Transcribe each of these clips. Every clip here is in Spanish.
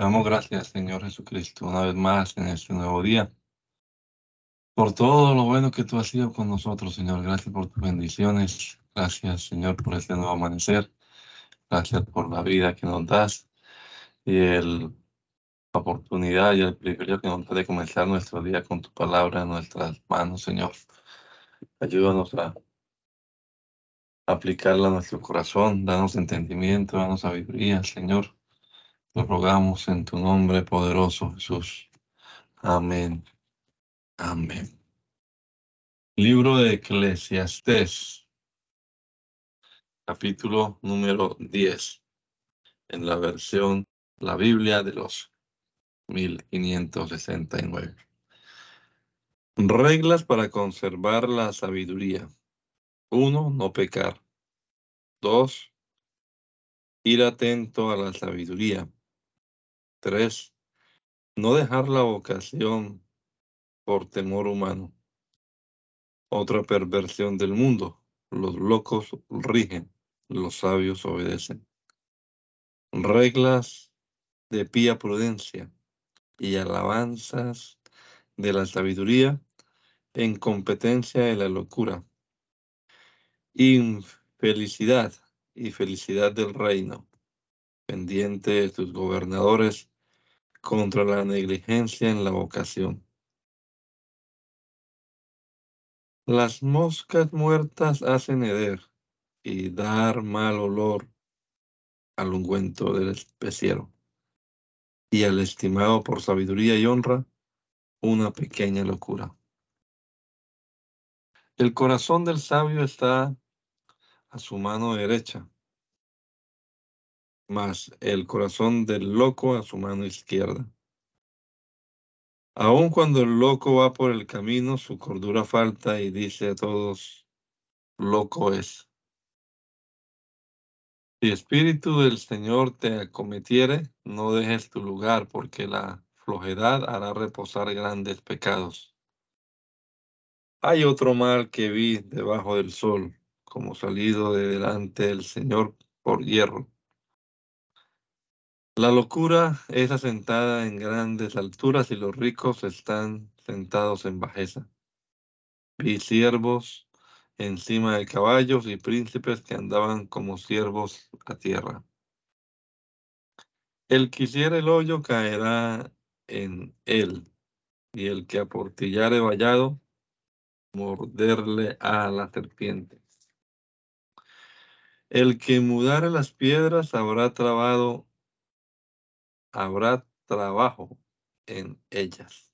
Damos gracias, Señor Jesucristo, una vez más en este nuevo día, por todo lo bueno que tú has sido con nosotros, Señor. Gracias por tus bendiciones. Gracias, Señor, por este nuevo amanecer. Gracias por la vida que nos das y el, la oportunidad y el privilegio que nos da de comenzar nuestro día con tu palabra en nuestras manos, Señor. Ayúdanos a aplicarla a nuestro corazón, danos entendimiento, danos sabiduría, Señor. Lo rogamos en tu nombre poderoso, Jesús. Amén. Amén. Libro de Eclesiastés, capítulo número 10, en la versión, la Biblia de los 1569. Reglas para conservar la sabiduría. Uno, no pecar. Dos, ir atento a la sabiduría. Tres, no dejar la vocación por temor humano. Otra perversión del mundo. Los locos rigen, los sabios obedecen. Reglas de pía prudencia y alabanzas de la sabiduría en competencia de la locura. Infelicidad y felicidad del reino, pendiente de tus gobernadores contra la negligencia en la vocación. Las moscas muertas hacen heder y dar mal olor al ungüento del especiero, y al estimado por sabiduría y honra, una pequeña locura. El corazón del sabio está a su mano derecha, mas el corazón del loco a su mano izquierda. Aun cuando el loco va por el camino, su cordura falta y dice a todos, loco es. Si espíritu del Señor te acometiere, no dejes tu lugar, porque la flojedad hará reposar grandes pecados. Hay otro mal que vi debajo del sol, como salido de delante del Señor por hierro la locura es asentada en grandes alturas y los ricos están sentados en bajeza. Vi siervos encima de caballos y príncipes que andaban como siervos a tierra. El que hiciera el hoyo caerá en él, y el que aportillare vallado, morderle a la serpiente. El que mudare las piedras habrá trabado habrá trabajo en ellas.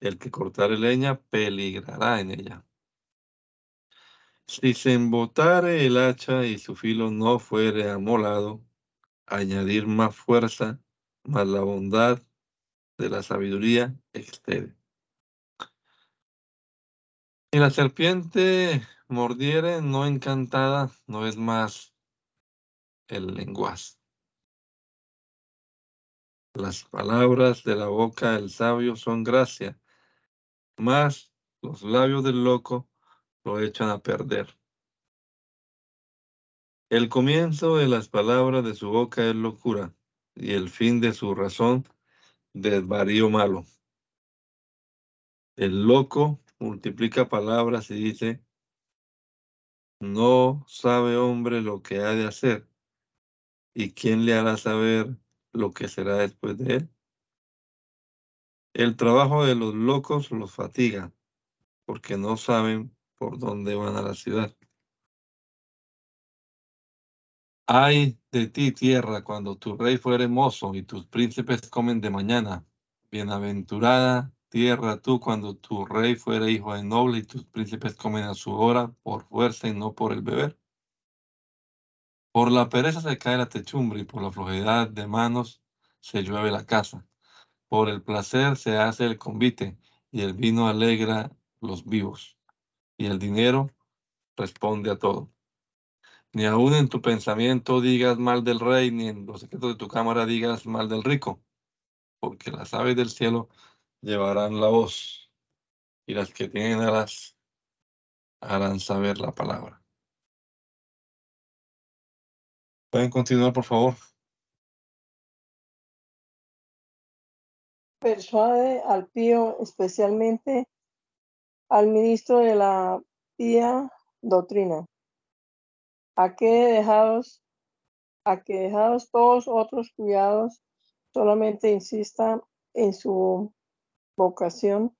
El que cortare leña peligrará en ella. Si se embotare el hacha y su filo no fuere amolado, añadir más fuerza, más la bondad de la sabiduría excede. Si la serpiente mordiere no encantada, no es más el lenguaje. Las palabras de la boca del sabio son gracia, mas los labios del loco lo echan a perder. El comienzo de las palabras de su boca es locura, y el fin de su razón desvarío malo. El loco multiplica palabras y dice, no sabe hombre lo que ha de hacer, y quién le hará saber lo que será después de él. El trabajo de los locos los fatiga, porque no saben por dónde van a la ciudad. Ay de ti, tierra, cuando tu rey fuere mozo y tus príncipes comen de mañana. Bienaventurada tierra tú cuando tu rey fuere hijo de noble y tus príncipes comen a su hora por fuerza y no por el beber. Por la pereza se cae la techumbre y por la flojedad de manos se llueve la casa. Por el placer se hace el convite y el vino alegra los vivos. Y el dinero responde a todo. Ni aun en tu pensamiento digas mal del rey, ni en los secretos de tu cámara digas mal del rico, porque las aves del cielo llevarán la voz y las que tienen alas harán saber la palabra. Pueden continuar, por favor. persuade al pío, especialmente al ministro de la pía doctrina, a que dejados, a que dejados todos otros cuidados, solamente insista en su vocación,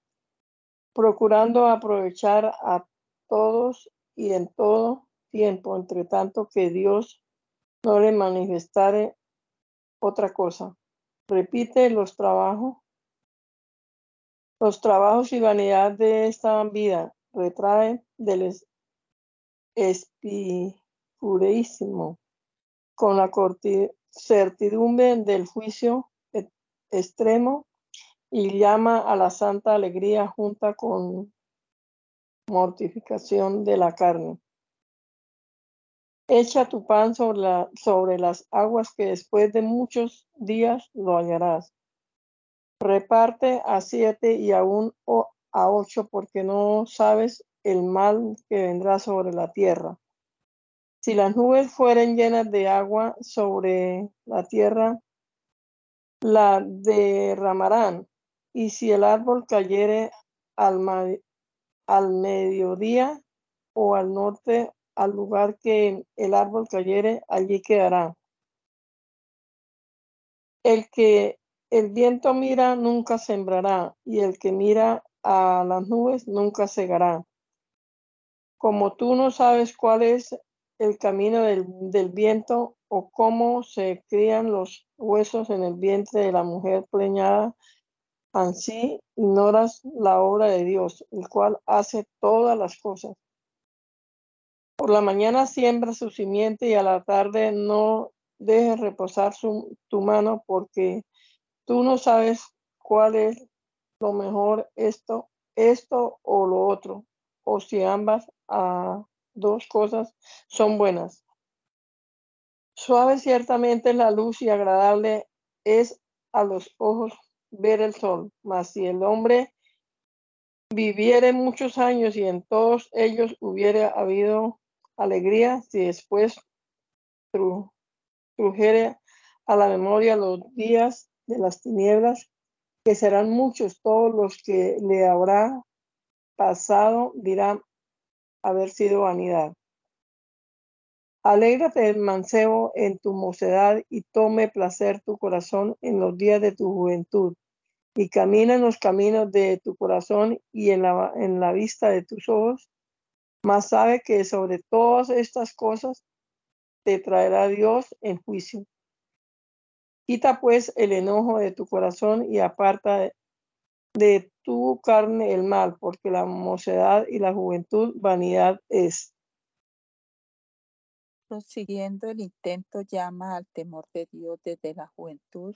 procurando aprovechar a todos y en todo tiempo, entre tanto que Dios no le manifestare otra cosa. Repite los trabajos, los trabajos y vanidad de esta vida, retrae del espicureísimo, con la certidumbre del juicio extremo y llama a la santa alegría junta con mortificación de la carne. Echa tu pan sobre, las aguas que después de muchos días lo hallarás. Reparte a siete y aún a ocho porque no sabes el mal que vendrá sobre la tierra. Si las nubes fueren llenas de agua sobre la tierra, la derramarán. Y si el árbol cayere al, al mediodía o al norte, al lugar que el árbol cayere, allí quedará. El que el viento mira nunca sembrará, y el que mira a las nubes nunca cegará. Como tú no sabes cuál es el camino del, del viento o cómo se crían los huesos en el vientre de la mujer preñada, así ignoras la obra de Dios, el cual hace todas las cosas. La mañana siembra su simiente y a la tarde no dejes reposar su, tu mano porque tú no sabes cuál es lo mejor esto, esto o lo otro o si ambas a dos cosas son buenas. Suave ciertamente la luz y agradable es a los ojos ver el sol, mas si el hombre viviere muchos años y en todos ellos hubiera habido alegría, si después trujere a la memoria los días de las tinieblas, que serán muchos todos los que le habrá pasado dirá haber sido vanidad. Alégrate, mancebo, en tu mocedad y tome placer tu corazón en los días de tu juventud y camina en los caminos de tu corazón y en la, en la vista de tus ojos, mas sabe que sobre todas estas cosas te traerá Dios en juicio. Quita pues el enojo de tu corazón y aparta de tu carne el mal, porque la mocedad y la juventud vanidad es. Prosiguiendo el intento llama al temor de Dios desde la juventud,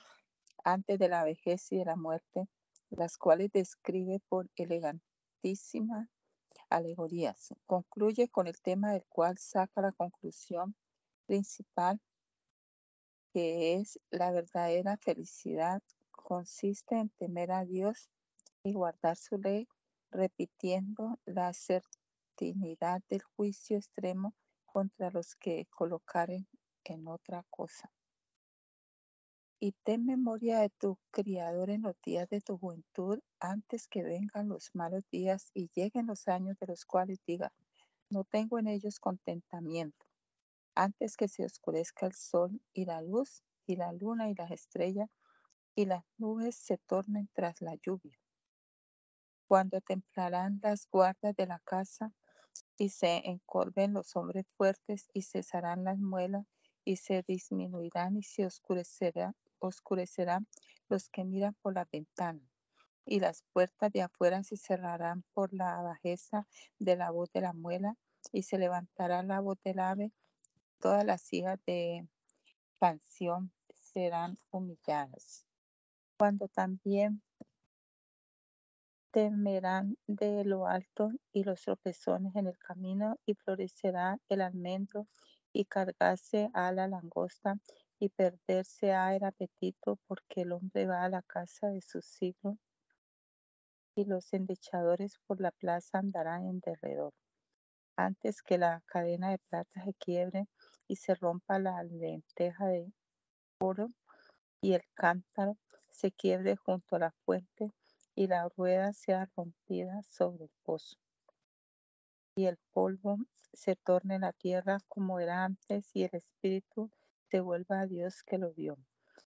antes de la vejez y de la muerte, las cuales describe por elegantísimas alegorías. Concluye con el tema del cual saca la conclusión principal, que es la verdadera felicidad consiste en temer a Dios y guardar su ley, repitiendo la certinidad del juicio extremo contra los que colocaren en otra cosa. Y ten memoria de tu Criador en los días de tu juventud, antes que vengan los malos días y lleguen los años de los cuales diga, no tengo en ellos contentamiento, antes que se oscurezca el sol y la luz y la luna y las estrellas y las nubes se tornen tras la lluvia. Cuando templarán las guardas de la casa y se encorven los hombres fuertes y cesarán las muelas y se disminuirán y se oscurecerá, oscurecerán los que miran por la ventana y las puertas de afuera se cerrarán por la bajeza de la voz de la muela y se levantará la voz del ave, todas las hijas de canción serán humilladas. Cuando también temerán de lo alto y los tropezones en el camino y florecerá el almendro y cargarse a la langosta y perderse a el apetito porque el hombre va a la casa de su siglo y los endechadores por la plaza andarán en derredor. Antes que la cadena de plata se quiebre y se rompa la lenteja de oro y el cántaro se quiebre junto a la fuente y la rueda sea rompida sobre el pozo. Y el polvo se torne la tierra como era antes y el espíritu se vuelva a Dios que lo vio.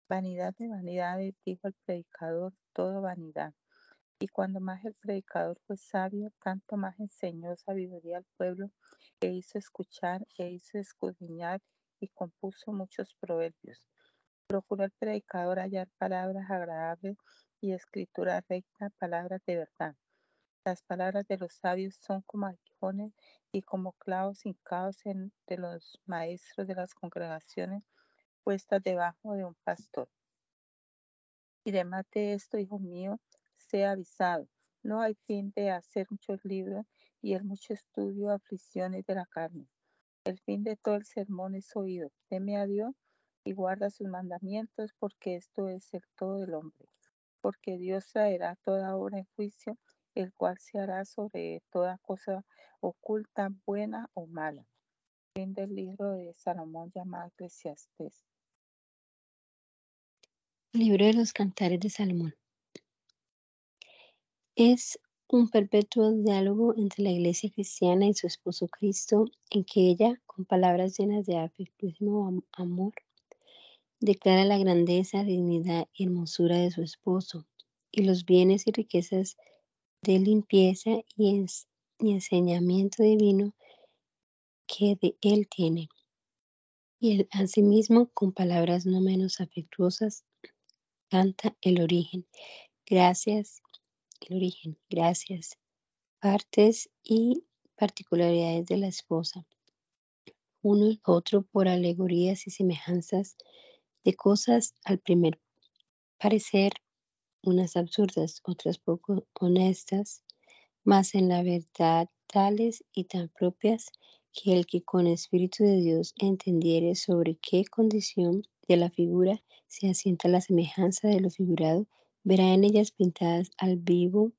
Vanidad de vanidades, dijo el predicador, todo vanidad. Y cuando más el predicador fue sabio, tanto más enseñó sabiduría al pueblo, e hizo escuchar, e hizo escudriñar, y compuso muchos proverbios. Procuró el predicador hallar palabras agradables y escritura recta, palabras de verdad. Las palabras de los sabios son como y como clavos hincados en, de los maestros de las congregaciones puestas debajo de un pastor. Y además de esto, hijo mío, sea avisado. No hay fin de hacer muchos libros y el mucho estudio aflicciones de la carne. El fin de todo el sermón es oído. Teme a Dios y guarda sus mandamientos, porque esto es el todo del hombre. Porque Dios traerá toda obra en juicio, el cual se hará sobre toda cosa oculta, buena o mala. Fin del libro de Salomón llamado Eclesiastes. Libro de los Cantares de Salomón. Es un perpetuo diálogo entre la iglesia cristiana y su esposo Cristo, en que ella, con palabras llenas de afectuísimo amor, declara la grandeza, dignidad y hermosura de su esposo y los bienes y riquezas de limpieza y, enseñamiento divino que de él tiene. Y él asimismo, con palabras no menos afectuosas, canta el origen. Gracias el origen, gracias, partes y particularidades de la esposa, uno y otro por alegorías y semejanzas de cosas al primer parecer, unas absurdas, otras poco honestas, mas en la verdad tales y tan propias que el que con espíritu de Dios entendiere sobre qué condición de la figura se asienta la semejanza de lo figurado, verá en ellas pintadas al vivo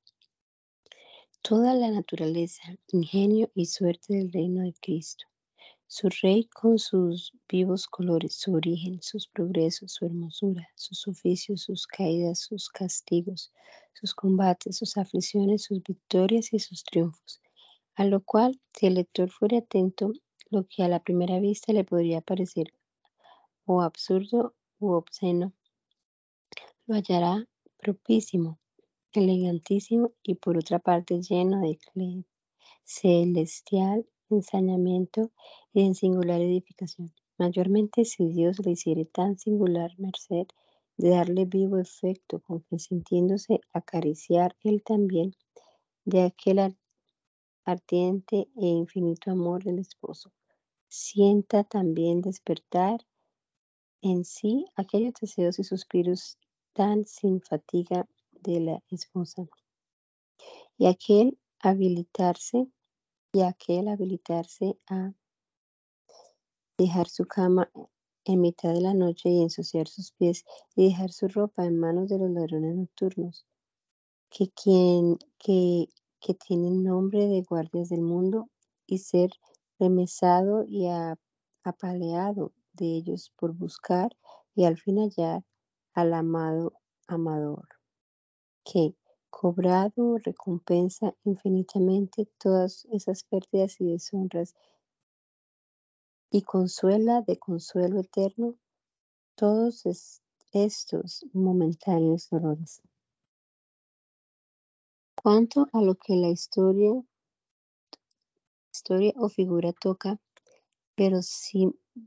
toda la naturaleza, ingenio y suerte del reino de Cristo. Su rey con sus vivos colores, su origen, sus progresos, su hermosura, sus oficios, sus caídas, sus castigos, sus combates, sus aflicciones, sus victorias y sus triunfos. A lo cual, si el lector fuera atento, lo que a la primera vista le podría parecer o absurdo u obsceno, lo hallará propísimo, elegantísimo y por otra parte lleno de celestial ensañamiento de singular edificación. Mayormente si Dios le hiciere tan singular merced de darle vivo efecto con que sintiéndose acariciar él también de aquel ardiente e infinito amor del esposo, sienta también despertar en sí aquellos deseos y suspiros tan sin fatiga de la esposa. Y aquel habilitarse, y aquel habilitarse a dejar su cama en mitad de la noche y ensuciar sus pies y dejar su ropa en manos de los ladrones nocturnos, que quien que, tienen nombre de guardias del mundo y ser remesado y apaleado de ellos por buscar y al fin hallar al amado amador, que, cobrado, recompensa infinitamente todas esas pérdidas y deshonras y consuela de consuelo eterno todos estos momentáneos dolores. Cuanto a lo que la historia, historia o figura toca,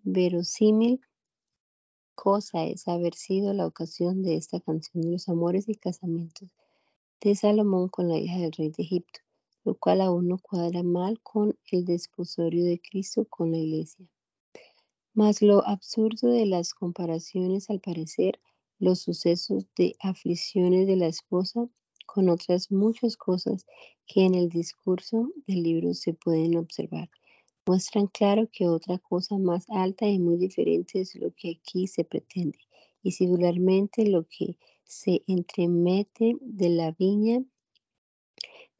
verosímil cosa es haber sido la ocasión de esta canción de los amores y casamientos de Salomón con la hija del rey de Egipto, lo cual aún no cuadra mal con el desposorio de Cristo con la iglesia. Mas lo absurdo de las comparaciones, al parecer, los sucesos de aflicciones de la esposa con otras muchas cosas que en el discurso del libro se pueden observar muestran claro que otra cosa más alta y muy diferente es lo que aquí se pretende, y singularmente lo que se entremete de la viña,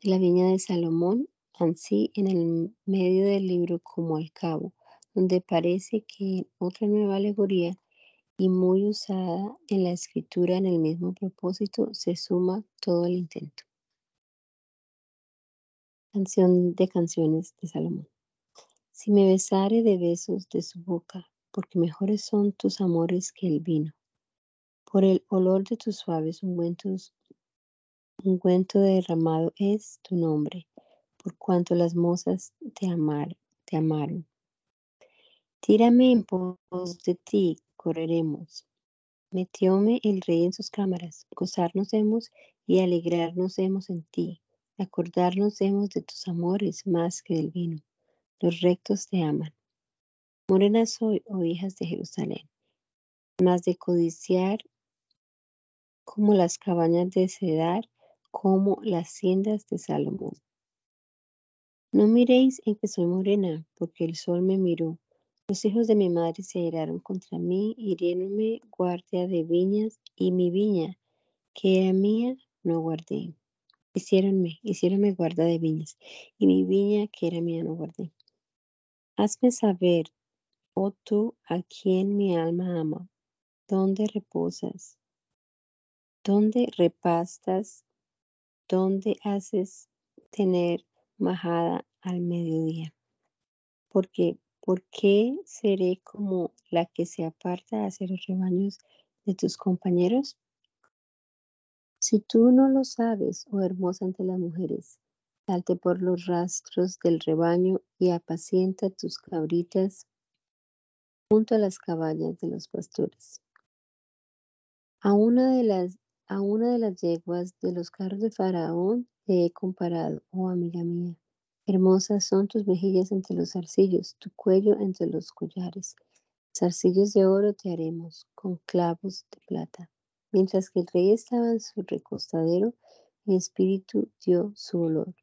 de la viña de Salomón, así en el medio del libro como al cabo, donde parece que otra nueva alegoría y muy usada en la escritura en el mismo propósito, se suma todo el intento. Canción de canciones de Salomón. Si me besare de besos de su boca, porque mejores son tus amores que el vino. Por el olor de tus suaves ungüentos, ungüento derramado es tu nombre, por cuanto las mozas te, te amaron. Tírame en pos de ti, correremos. Metióme el rey en sus cámaras, gozarnos hemos y alegrarnos hemos en ti, acordarnos hemos de tus amores más que del vino. Los rectos te aman. Morena soy, oh hijas de Jerusalén, más de codiciar como las cabañas de Cedar, como las haciendas de Salomón. No miréis en que soy morena, porque el sol me miró. Los hijos de mi madre se airaron contra mí, hiriéronme guardia de viñas, y mi viña, que era mía, no guardé. Hiciéronme, hiciéronme guarda de viñas, y mi viña, que era mía, no guardé. Hazme saber, oh tú, a quien mi alma ama, dónde reposas, dónde repastas, dónde haces tener majada al mediodía. Porque, ¿por qué seré como la que se aparta hacia los rebaños de tus compañeros? Si tú no lo sabes, oh hermosa ante las mujeres, salte por los rastros del rebaño y apacienta tus cabritas junto a las cabañas de los pastores. A una de las, a una de las yeguas de los carros de Faraón te he comparado, oh amiga mía. Hermosas son tus mejillas entre los zarcillos, tu cuello entre los collares. Zarcillos de oro te haremos, con clavos de plata. Mientras que el rey estaba en su recostadero, mi espíritu dio su olor.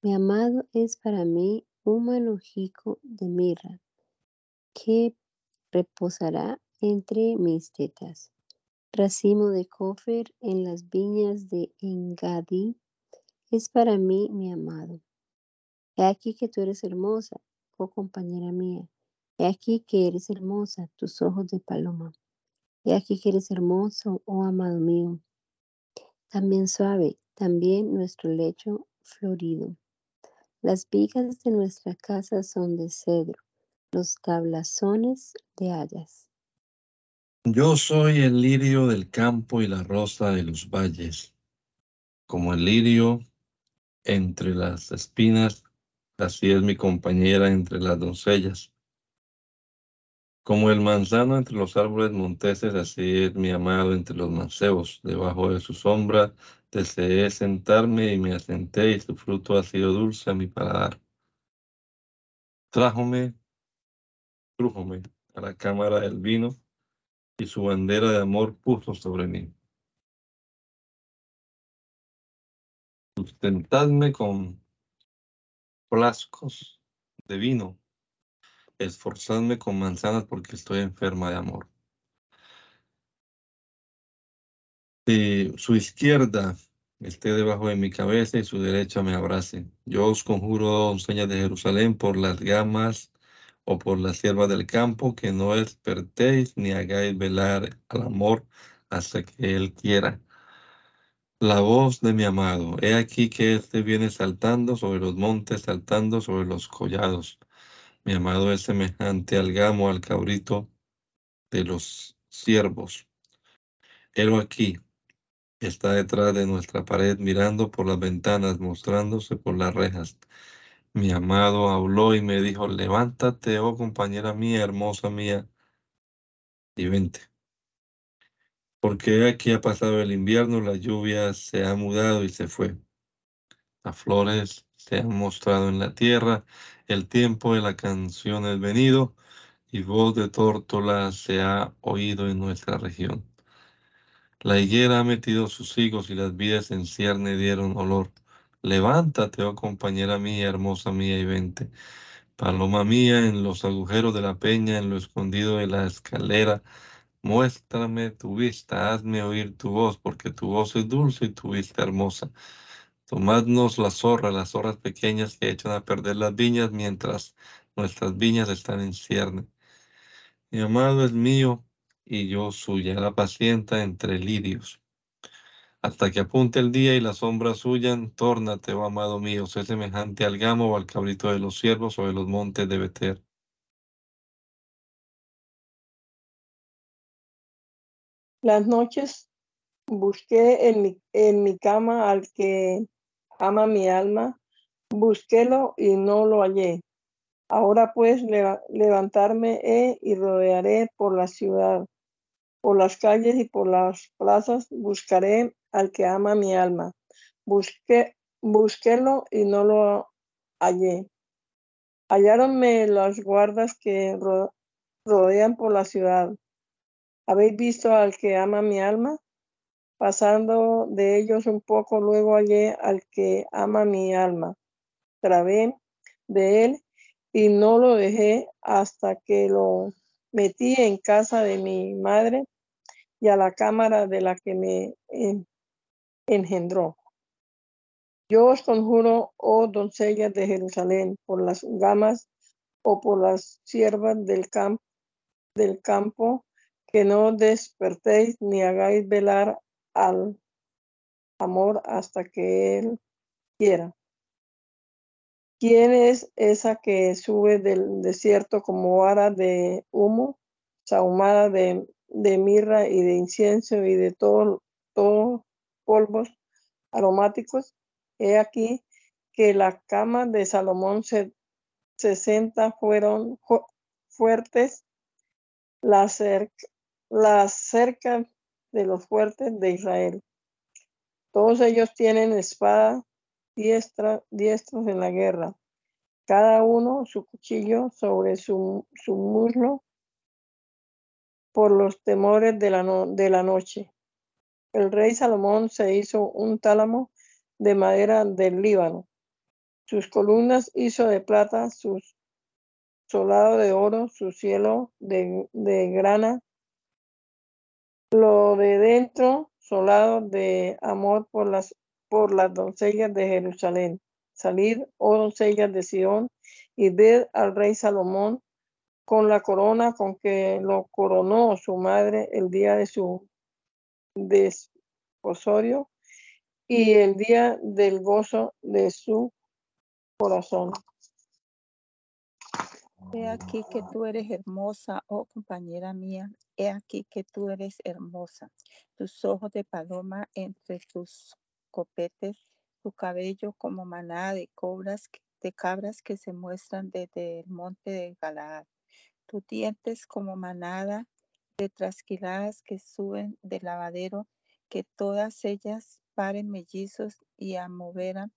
Mi amado es para mí un manojico de mirra que reposará entre mis tetas. Racimo de cofer en las viñas de Engadí es para mí mi amado. He aquí que tú eres hermosa, oh compañera mía. He aquí que eres hermosa, tus ojos de paloma. He aquí que eres hermoso, oh amado mío. También suave, también nuestro lecho florido. Las vigas de nuestra casa son de cedro, los tablazones de hayas. Yo soy el lirio del campo y la rosa de los valles. Como el lirio entre las espinas, así es mi compañera entre las doncellas. Como el manzano entre los árboles monteses, así es mi amado entre los mancebos. Debajo de su sombra deseé sentarme y me asenté y su fruto ha sido dulce a mi paladar. Trájome, trújome a la cámara del vino y su bandera de amor puso sobre mí. Sustentadme con flascos de vino, esforzadme con manzanas porque estoy enferma de amor. Y su izquierda esté debajo de mi cabeza y su derecha me abrace. Yo os conjuro, doncellas de Jerusalén, por las gamas o por la sierva del campo, que no despertéis ni hagáis velar al amor hasta que él quiera. La voz de mi amado, he aquí que éste viene saltando sobre los montes, saltando sobre los collados. Mi amado es semejante al gamo, al cabrito de los siervos. Él aquí, está detrás de nuestra pared mirando por las ventanas, mostrándose por las rejas. Mi amado habló y me dijo, levántate, oh compañera mía, hermosa mía, y vente. Porque aquí ha pasado el invierno, la lluvia se ha mudado y se fue. Las flores se han mostrado en la tierra, el tiempo de la canción es venido, y voz de tórtola se ha oído en nuestra región. La higuera ha metido sus higos y las vidas en cierne dieron olor. Levántate, oh compañera mía, hermosa mía, y vente. Paloma mía, en los agujeros de la peña, en lo escondido de la escalera, muéstrame tu vista, hazme oír tu voz, porque tu voz es dulce y tu vista hermosa. Tomadnos la zorra, las zorras pequeñas que echan a perder las viñas mientras nuestras viñas están en cierne. Mi amado es mío, y yo suya. La pacienta entre lirios. Hasta que apunte el día y las sombras huyan, tórnate, oh amado mío, sé semejante al gamo o al cabrito de los ciervos o de los montes de Beter. Las noches busqué en mi, en mi cama al que ama mi alma, busquélo y no lo hallé. Ahora pues levantarme he y rodearé por la ciudad, por las calles y por las plazas, buscaré al que ama mi alma. Busqué, busquélo y no lo hallé. Halláronme las guardas que rodean por la ciudad. ¿Habéis visto al que ama mi alma? Pasando de ellos un poco, luego hallé al que ama mi alma. Trabé de él y no lo dejé hasta que lo metí en casa de mi madre y a la cámara de la que me engendró. Yo os conjuro, oh doncellas de Jerusalén, por las gamas o por las siervas del, del campo, que no despertéis ni hagáis velar al amor hasta que él quiera. ¿Quién es esa que sube del desierto como vara de humo, sahumada de, mirra y de incienso y de todo polvos aromáticos? He aquí que la cama de Salomón se, sesenta fueron fuertes, las cerca de los fuertes de Israel. Todos ellos tienen espada diestra, diestros en la guerra, cada uno su cuchillo sobre su, su muslo por los temores de la, de la noche. El rey Salomón se hizo un tálamo de madera del Líbano. Sus columnas hizo de plata, sus solado de oro, su cielo de, grana, lo de dentro solado de amor por las por las doncellas de Jerusalén. Salid, oh doncellas de Sión, y ved al rey Salomón con la corona con que lo coronó su madre el día de su desposorio y el día del gozo de su corazón. He aquí que tú eres hermosa, oh compañera mía, he aquí que tú eres hermosa, tus ojos de paloma entre tus copetes, tu cabello como manada de cobras, de cabras que se muestran desde el monte de Galaad, tus dientes como manada de trasquiladas que suben del lavadero, que todas ellas paren mellizos y a movera,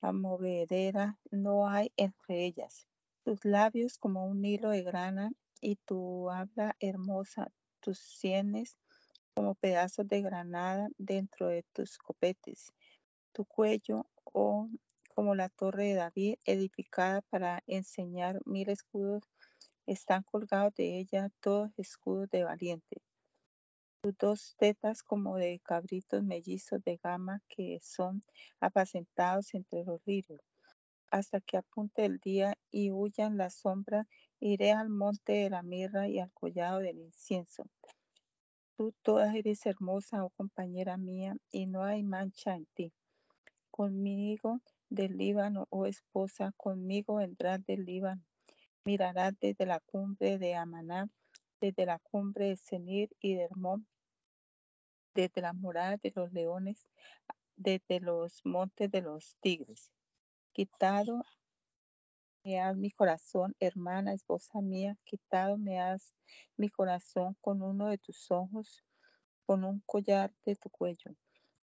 a movedera no hay entre ellas. Tus labios como un hilo de grana y tu habla hermosa, tus sienes como pedazos de granada dentro de tus copetes. Tu cuello, oh, como la torre de David, edificada para enseñar mil escudos, están colgados de ella todos escudos de valiente. Tus dos tetas como de cabritos mellizos de gama que son apacentados entre los ríos. Hasta que apunte el día y huyan la sombra, iré al monte de la mirra y al collado del incienso. Tú toda eres hermosa, oh compañera mía, y no hay mancha en ti. Conmigo del Líbano, oh esposa, conmigo vendrás del Líbano. Mirarás desde la cumbre de Amaná, desde la cumbre de Senir y de Hermón, desde la morada de los leones, desde los montes de los tigres. Quitado me has mi corazón, hermana, esposa mía, quitado me has mi corazón con uno de tus ojos, con un collar de tu cuello.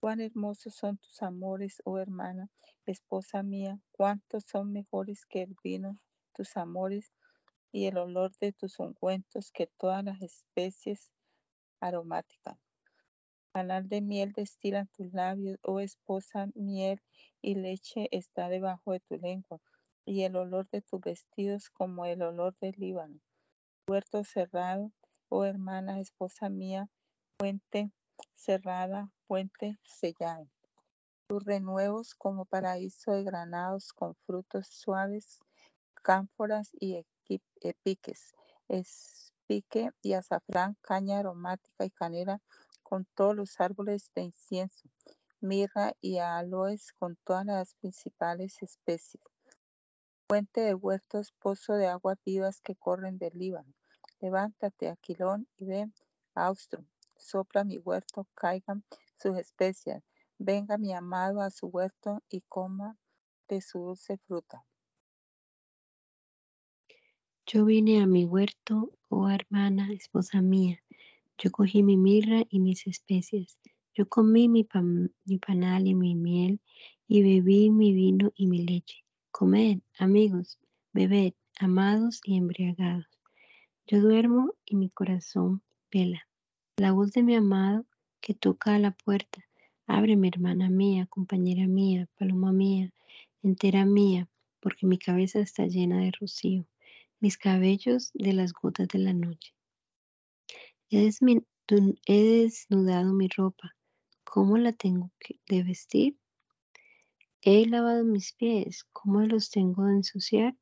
Cuán hermosos son tus amores, oh hermana, esposa mía, cuántos son mejores que el vino, tus amores, y el olor de tus ungüentos que todas las especies aromáticas. Canal de miel destilan tus labios, oh esposa, miel y leche está debajo de tu lengua y el olor de tus vestidos como el olor del Líbano. Puerto cerrado, oh hermana, esposa mía, puente cerrada, puente sellado. Tus renuevos como paraíso de granados con frutos suaves, cánforas y epiques, alpique y azafrán, caña aromática y canela con todos los árboles de incienso, mirra y aloes con todas las principales especies. Fuente de huertos, pozo de aguas vivas que corren del Líbano. Levántate, Aquilón, y ven, Austro. Sopla mi huerto, caigan sus especias. Venga mi amado a su huerto y coma de su dulce fruta. Yo vine a mi huerto, oh hermana, esposa mía. Yo cogí mi mirra y mis especias. Yo comí mi, mi panal y mi miel y bebí mi vino y mi leche. Comed, amigos, bebed, amados y embriagados. Yo duermo y mi corazón vela. La voz de mi amado que toca a la puerta. Ábreme, hermana mía, compañera mía, paloma mía, entera mía, porque mi cabeza está llena de rocío mis cabellos de las gotas de la noche. He, desnudado mi ropa. ¿Cómo la tengo de vestir? He lavado mis pies. ¿Cómo los tengo de ensuciar?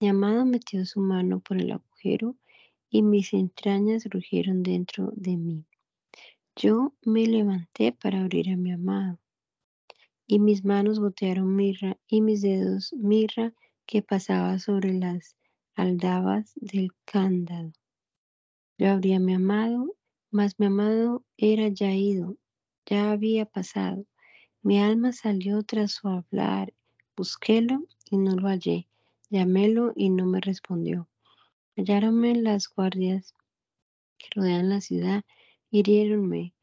Mi amado metió su mano por el agujero y mis entrañas rugieron dentro de mí. Yo me levanté para abrir a mi amado y mis manos gotearon mirra y mis dedos mirra que pasaba sobre las aldabas del cándado. Yo abrí a mi amado, mas mi amado era ya ido, ya había pasado. Mi alma salió tras su hablar, busquélo y no lo hallé, llamélo y no me respondió. Halláronme las guardias que rodean la ciudad, hiriéronme,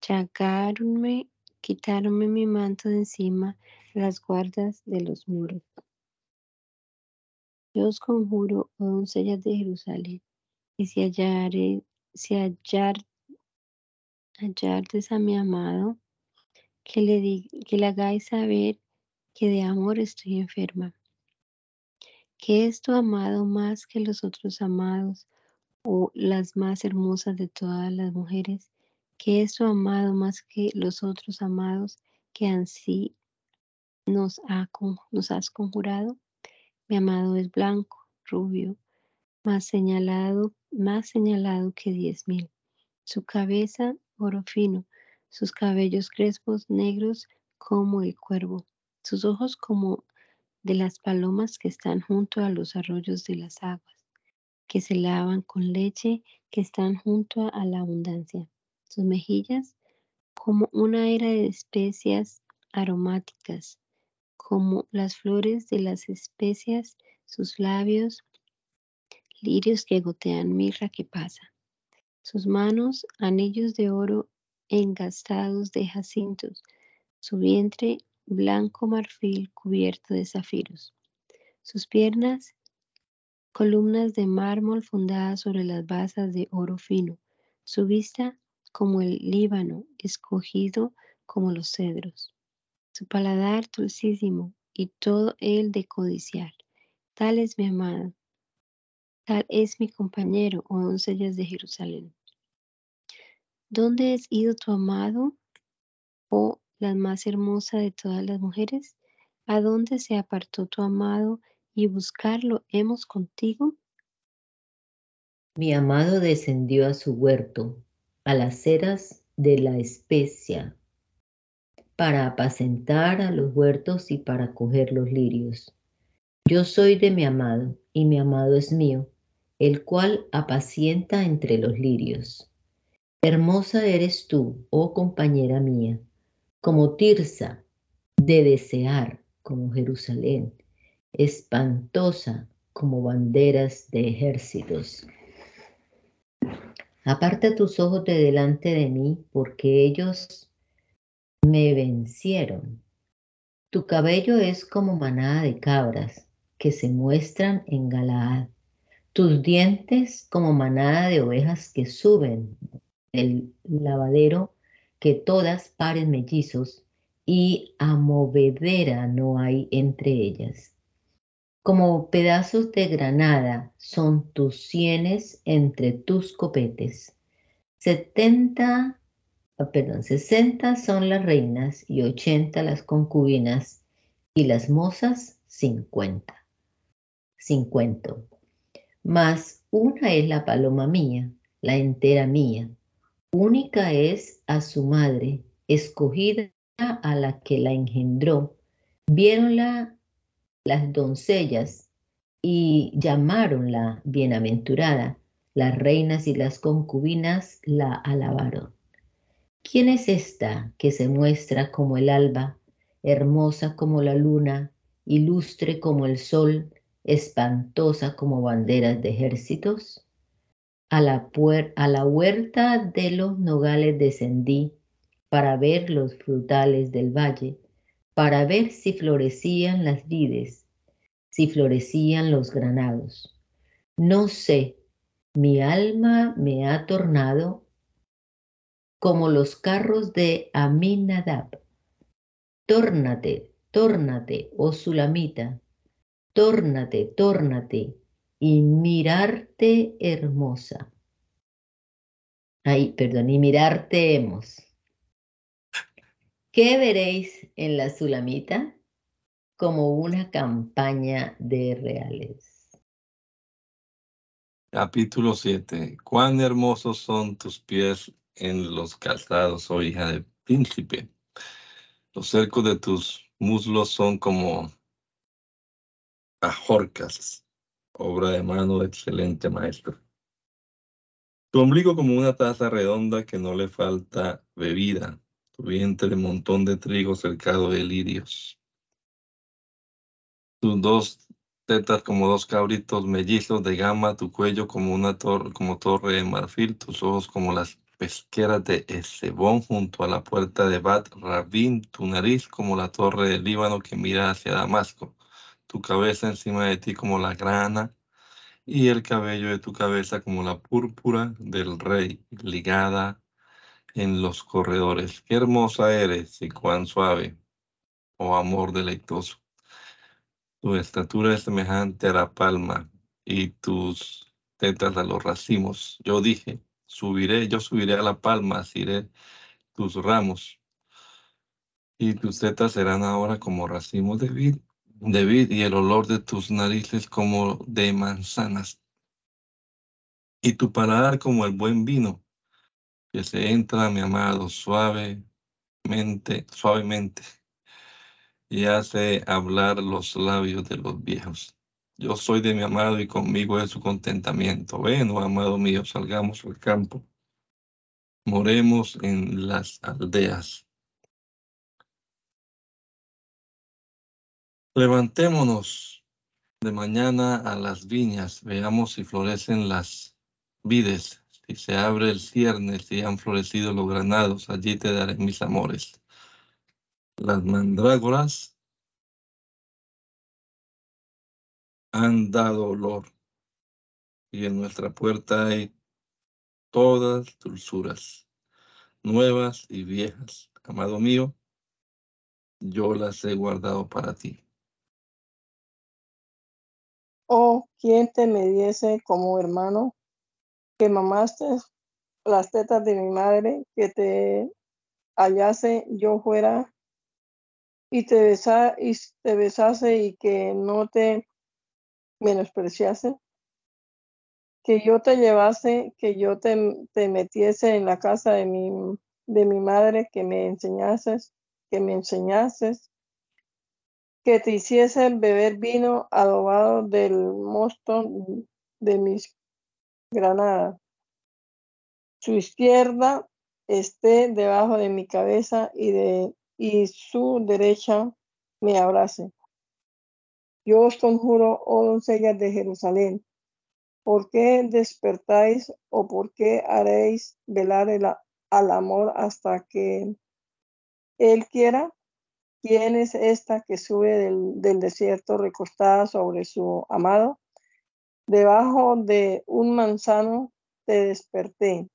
chagáronme, quitáronme mi manto de encima, las guardas de los muros. Yo os conjuro, oh doncellas de Jerusalén, y si hallare, si a mi amado, que le, que le hagáis saber que de amor estoy enferma. Que es tu amado más que los otros amados, o las más hermosas de todas las mujeres, que es tu amado más que los otros amados que así nos, ha, nos has conjurado. Mi amado es blanco, rubio, más señalado, más señalado que diez mil. Su cabeza, oro fino, sus cabellos crespos, negros como el cuervo, sus ojos como de las palomas que están junto a los arroyos de las aguas, que se lavan con leche, que están junto a la abundancia. Sus mejillas como una era de especias aromáticas, como las flores de las especias, sus labios, lirios que gotean mirra que pasa, sus manos, anillos de oro engastados de jacintos, su vientre, blanco marfil cubierto de zafiros, sus piernas, columnas de mármol fundadas sobre las basas de oro fino, su vista como el Líbano, escogido como los cedros su paladar dulcísimo y todo el de codiciar. Tal es mi amado, tal es mi compañero, oh doncellas de Jerusalén. ¿Dónde has ido tu amado, oh la más hermosa de todas las mujeres? ¿A dónde se apartó tu amado y buscarlo hemos contigo? Mi amado descendió a su huerto, a las ceras de la especia, para apacentar a los huertos y para coger los lirios. Yo soy de mi amado, y mi amado es mío, el cual apacienta entre los lirios. Hermosa eres tú, oh compañera mía, como Tirsa, de desear, como Jerusalén, espantosa como banderas de ejércitos. Aparta tus ojos de delante de mí, porque ellos me vencieron. Tu cabello es como manada de cabras que se muestran en Galaad. Tus dientes como manada de ovejas que suben el lavadero, que todas paren mellizos y a movedera no hay entre ellas. Como pedazos de granada son tus sienes entre tus copetes. Setenta perdón, 60 son las reinas y 80 las concubinas y las mozas 50. 50. Más una es la paloma mía, la entera mía. Única es a su madre, escogida a la que la engendró. Viéronla las doncellas y llamaronla bienaventurada. Las reinas y las concubinas la alabaron. ¿Quién es esta que se muestra como el alba, hermosa como la luna, ilustre como el sol, espantosa como banderas de ejércitos? A la, a la huerta de los nogales descendí para ver los frutales del valle, para ver si florecían las vides, si florecían los granados. No sé, mi alma me ha tornado como los carros de Aminadab. Tórnate, tórnate, oh Sulamita, tórnate, tórnate, y mirarte hermosa. Ay, perdón, y mirarte hemos. ¿Qué veréis en la Sulamita? Como una campaña de reales. Capítulo 7. Cuán hermosos son tus pies en los calzados, oh hija de príncipe. Los cercos de tus muslos son como ajorcas, obra de mano de excelente maestro. Tu ombligo como una taza redonda que no le falta bebida, tu vientre montón de trigo cercado de lirios. Tus dos tetas como dos cabritos mellizos de gama, tu cuello como una torre, como torre de marfil, tus ojos como las pesqueras de Esebón junto a la puerta de Bat Rabin, tu nariz como la torre del Líbano que mira hacia Damasco, tu cabeza encima de ti como la grana y el cabello de tu cabeza como la púrpura del rey, ligada en los corredores. Qué hermosa eres y cuán suave, oh amor deleitoso. Tu estatura es semejante a la palma y tus tetas a los racimos. Yo dije, subiré, yo subiré a la palma, asiré tus ramos, y tus tetas serán ahora como racimos de vid, de vid, y el olor de tus narices como de manzanas, y tu paladar como el buen vino, que se entra, mi amado, suavemente, suavemente, y hace hablar los labios de los viejos. Yo soy de mi amado y conmigo es su contentamiento. Ven, oh amado mío, salgamos al campo. Moremos en las aldeas. Levantémonos de mañana a las viñas, veamos si florecen las vides, si se abre el cierne, si han florecido los granados, allí te daré mis amores. Las mandrágoras han dado olor, y en nuestra puerta hay todas dulzuras, nuevas y viejas. Amado mío, yo las he guardado para ti. Oh, ¿quién te me diese como hermano que mamaste las tetas de mi madre, que te hallase yo fuera y te, besa, y te besase y que no te menospreciase, que yo te llevase, que yo te, te metiese en la casa de mi, de mi madre, que me enseñases, que me enseñases, que te hiciese beber vino adobado del mosto de mis granadas. Su izquierda esté debajo de mi cabeza y, de, y su derecha me abrace. Yo os conjuro, oh doncellas de Jerusalén, ¿por qué despertáis o por qué haréis velar el, al amor hasta que él quiera? ¿Quién es esta que sube del, del desierto recostada sobre su amado? Debajo de un manzano te desperté.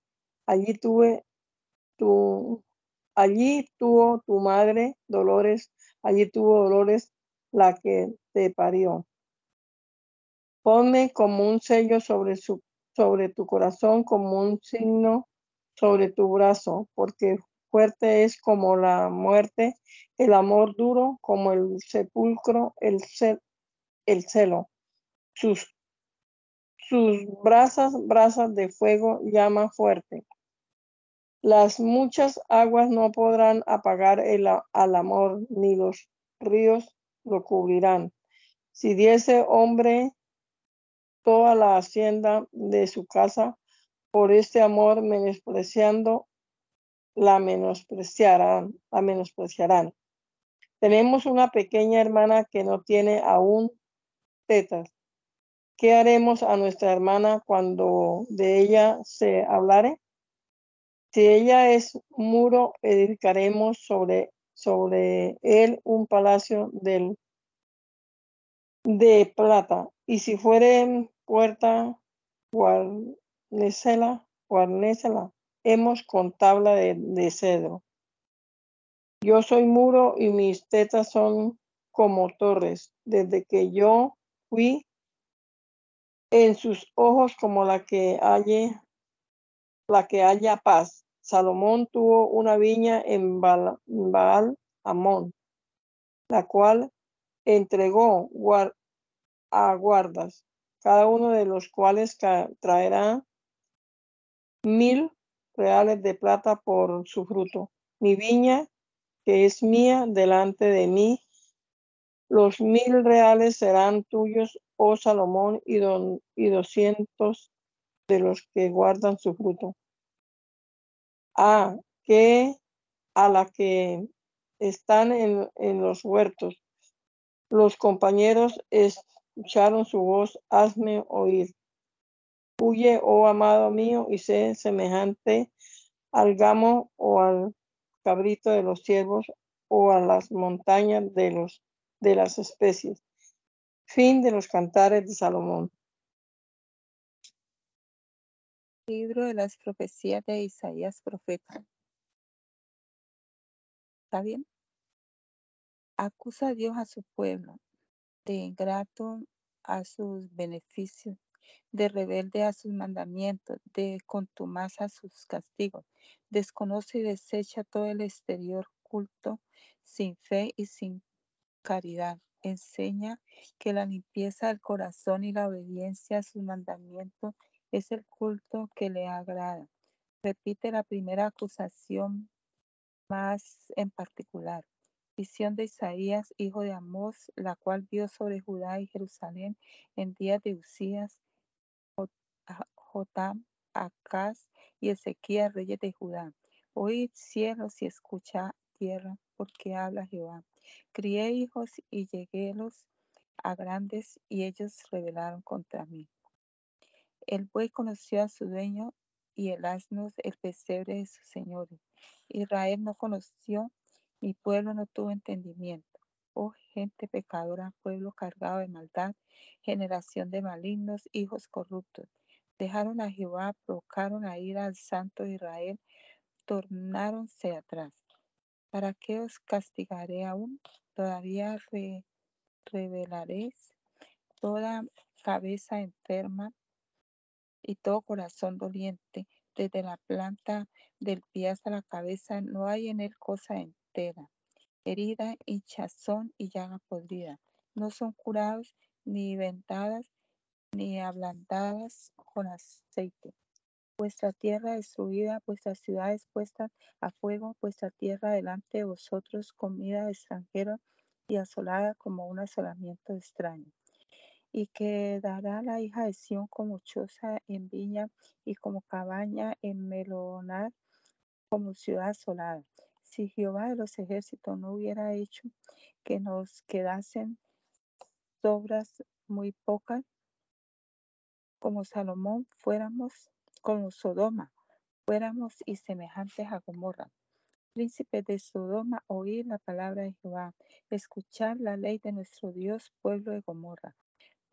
Allí tuve tu, allí tuvo tu madre Dolores, allí tuvo Dolores la que te parió. Ponme como un sello sobre, su, sobre tu corazón, como un signo sobre tu brazo, porque fuerte es como la muerte, el amor duro como el sepulcro, el, el celo. Sus, sus brasas, brasas de fuego, llama fuerte. Las muchas aguas no podrán apagar el, al amor, ni los ríos lo cubrirán. Si diese hombre toda la hacienda de su casa por este amor, menospreciando, la menospreciarán, la menospreciarán. Tenemos una pequeña hermana que no tiene aún tetas. ¿Qué haremos a nuestra hermana cuando de ella se hablare? Si ella es muro, edificaremos sobre, sobre él un palacio del, de plata. Y si fuere puerta, guarnécela, guarnécela, hemos con tabla de, de cedro. Yo soy muro y mis tetas son como torres. Desde que yo fui en sus ojos como la que halle, la que haya paz. Salomón tuvo una viña en Baal, Amón, la cual entregó a guardas, cada uno de los cuales traerá mil reales de plata por su fruto. Mi viña, que es mía, delante de mí, los mil reales serán tuyos, oh Salomón, y, don, y doscientos de los que guardan su fruto. Ah, que a la que están en, en los huertos, los compañeros escucharon su voz, hazme oír. Huye, oh amado mío, y sé semejante al gamo o al cabrito de los ciervos o a las montañas de, los, de las especies. Fin de los cantares de Salomón. Libro de las profecías de Isaías profeta. ¿Está bien? Acusa a Dios a su pueblo, de ingrato a sus beneficios, de rebelde a sus mandamientos, de contumaz a sus castigos. Desconoce y desecha todo el exterior culto, sin fe y sin caridad. Enseña que la limpieza del corazón y la obediencia a sus mandamientos es el culto que le agrada. Repite la primera acusación más en particular. Visión de Isaías, hijo de Amós, la cual vio sobre Judá y Jerusalén en días de Usías, Jotam, Acaz y Ezequiel, reyes de Judá. Oíd cielos y escucha tierra, porque habla Jehová. Crié hijos y lleguélos a grandes, y ellos rebelaron contra mí. El buey conoció a su dueño, y el asno el pesebre de su señor. Israel no conoció, mi pueblo no tuvo entendimiento. Oh gente pecadora, pueblo cargado de maldad, generación de malignos, hijos corruptos. Dejaron a Jehová, provocaron a ir al santo Israel, tornáronse atrás. ¿Para qué os castigaré aún? Todavía revelaréis toda cabeza enferma y todo corazón doliente, desde la planta del pie hasta la cabeza, no hay en él cosa entera. Herida, hinchazón y llaga podrida. No son curados, ni ventadas, ni ablandadas con aceite. Vuestra tierra destruida, vuestras ciudades puestas a fuego, vuestra tierra delante de vosotros, comida de extranjero y asolada como un asolamiento extraño y quedará la hija de Sión como choza en viña y como cabaña en melonar, como ciudad asolada. Si Jehová de los ejércitos no hubiera hecho que nos quedasen sobras muy pocas, como Salomón fuéramos, como Sodoma, fuéramos y semejantes a Gomorra. Príncipe de Sodoma, oír la palabra de Jehová, escuchar la ley de nuestro Dios, pueblo de Gomorra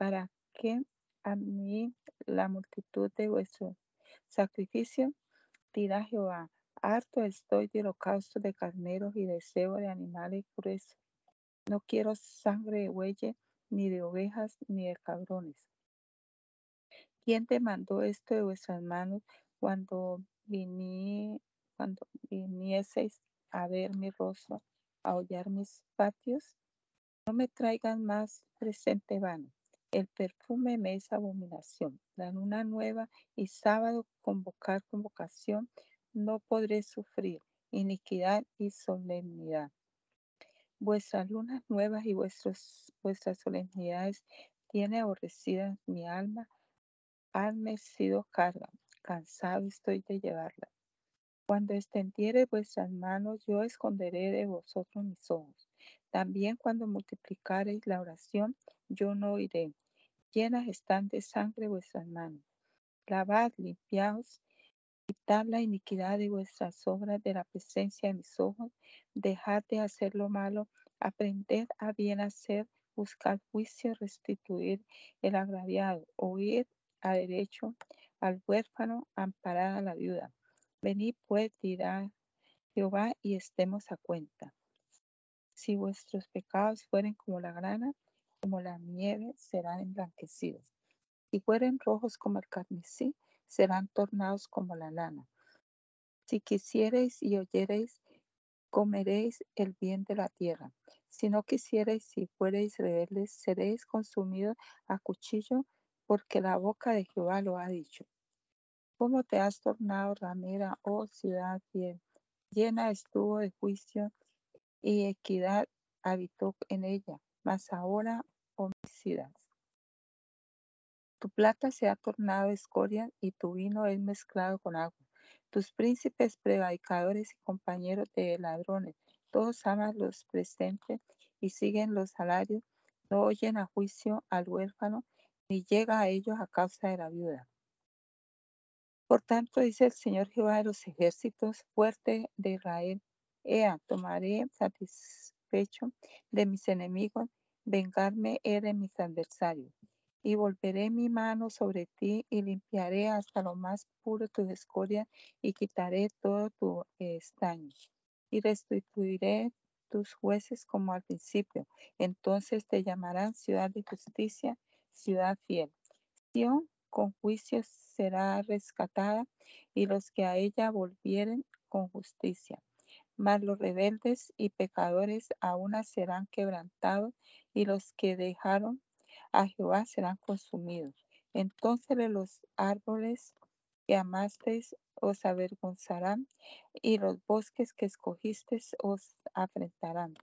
para que a mí la multitud de vuestro sacrificio, dirá Jehová, harto estoy de holocausto de carneros y deseo de animales gruesos. No quiero sangre de bueyes, ni de ovejas, ni de cabrones. ¿Quién te mandó esto de vuestras manos cuando, cuando vinieseis a ver mi rostro, a hollar mis patios? No me traigan más presente vano El perfume me es abominación. La luna nueva y sábado convocar convocación no podré sufrir iniquidad y solemnidad. Vuestras lunas nuevas y vuestros, vuestras solemnidades tiene aborrecida mi alma. Hanme sido carga, cansado estoy de llevarla. Cuando extendiere vuestras manos, yo esconderé de vosotros mis ojos. También cuando multiplicareis la oración, yo no oiré. Llenas están de sangre vuestras manos. Lavad, limpiaos, quitad la iniquidad de vuestras obras de la presencia de mis ojos. Dejad de hacer lo malo, aprended a bien hacer, buscar juicio, restituir el agraviado, oír a derecho al huérfano, amparar a la viuda. Venid pues, dirá Jehová, y estemos a cuenta. Si vuestros pecados fueren como la grana, como la nieve, serán emblanquecidos. Si fueren rojos como el carmesí, serán tornados como la lana. Si quisiereis y oyereis, comeréis el bien de la tierra. Si no quisiereis y fuereis rebeldes, seréis consumidos a cuchillo, porque la boca de Jehová lo ha dicho. ¿Cómo te has tornado ramera, oh ciudad fiel? Llena estuvo de juicio y equidad habitó en ella, mas ahora homicidas. Tu plata se ha tornado escoria y tu vino es mezclado con agua. Tus príncipes prevaricadores y compañeros de ladrones, todos aman los presentes y siguen los salarios, no oyen a juicio al huérfano, ni llega a ellos a causa de la viuda. Por tanto, dice el Señor Jehová de los ejércitos, fuerte de Israel, Ea, tomaré satisfecho de mis enemigos, vengarme he de mis adversarios. Y volveré mi mano sobre ti y limpiaré hasta lo más puro tu escoria y quitaré todo tu estaño. Y restituiré tus jueces como al principio. Entonces te llamarán ciudad de justicia, ciudad fiel. Sion con juicio será rescatada y los que a ella volvieren con justicia. Mas los rebeldes y pecadores aún serán quebrantados y los que dejaron a Jehová serán consumidos. Entonces los árboles que amasteis os avergonzarán y los bosques que escogisteis os afrentarán,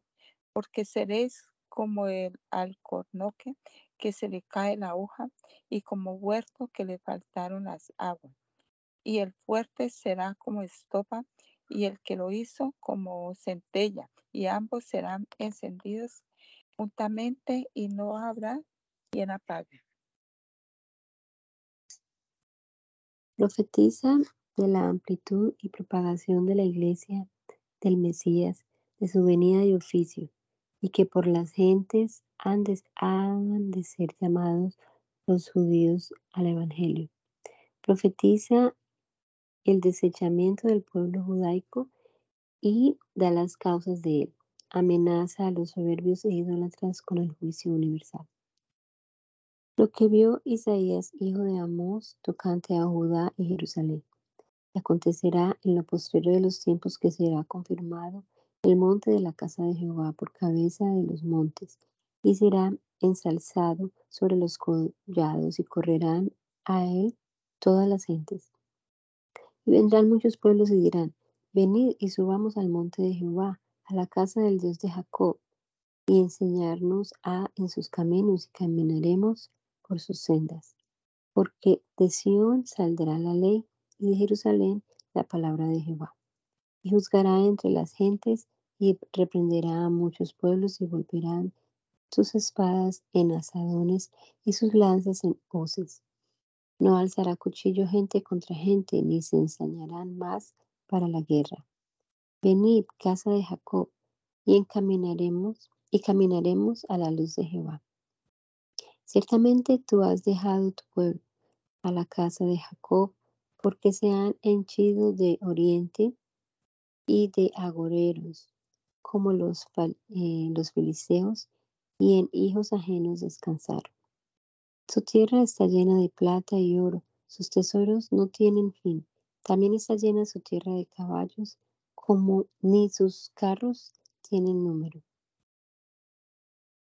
porque seréis como el alcornoque que se le cae la hoja y como huerto que le faltaron las aguas. Y el fuerte será como estopa y el que lo hizo como centella, y ambos serán encendidos juntamente y no habrá quien apague. Profetiza de la amplitud y propagación de la iglesia del Mesías, de su venida y oficio, y que por las gentes han de, han de ser llamados los judíos al Evangelio. Profetiza el desechamiento del pueblo judaico y da las causas de él. Amenaza a los soberbios e idólatras con el juicio universal. Lo que vio Isaías, hijo de Amós, tocante a Judá y Jerusalén. acontecerá en lo posterior de los tiempos que será confirmado el monte de la casa de Jehová por cabeza de los montes, y será ensalzado sobre los collados, y correrán a él todas las gentes. Y vendrán muchos pueblos y dirán, venid y subamos al monte de Jehová, a la casa del Dios de Jacob, y enseñarnos a en sus caminos y caminaremos por sus sendas. Porque de Sión saldrá la ley y de Jerusalén la palabra de Jehová. Y juzgará entre las gentes y reprenderá a muchos pueblos y volverán sus espadas en asadones y sus lanzas en hoces. No alzará cuchillo gente contra gente, ni se ensañarán más para la guerra. Venid, casa de Jacob, y encaminaremos y caminaremos a la luz de Jehová. Ciertamente tú has dejado tu pueblo, a la casa de Jacob, porque se han henchido de oriente y de agoreros, como los, eh, los filisteos, y en hijos ajenos descansaron. Su tierra está llena de plata y oro, sus tesoros no tienen fin. También está llena su tierra de caballos, como ni sus carros tienen número.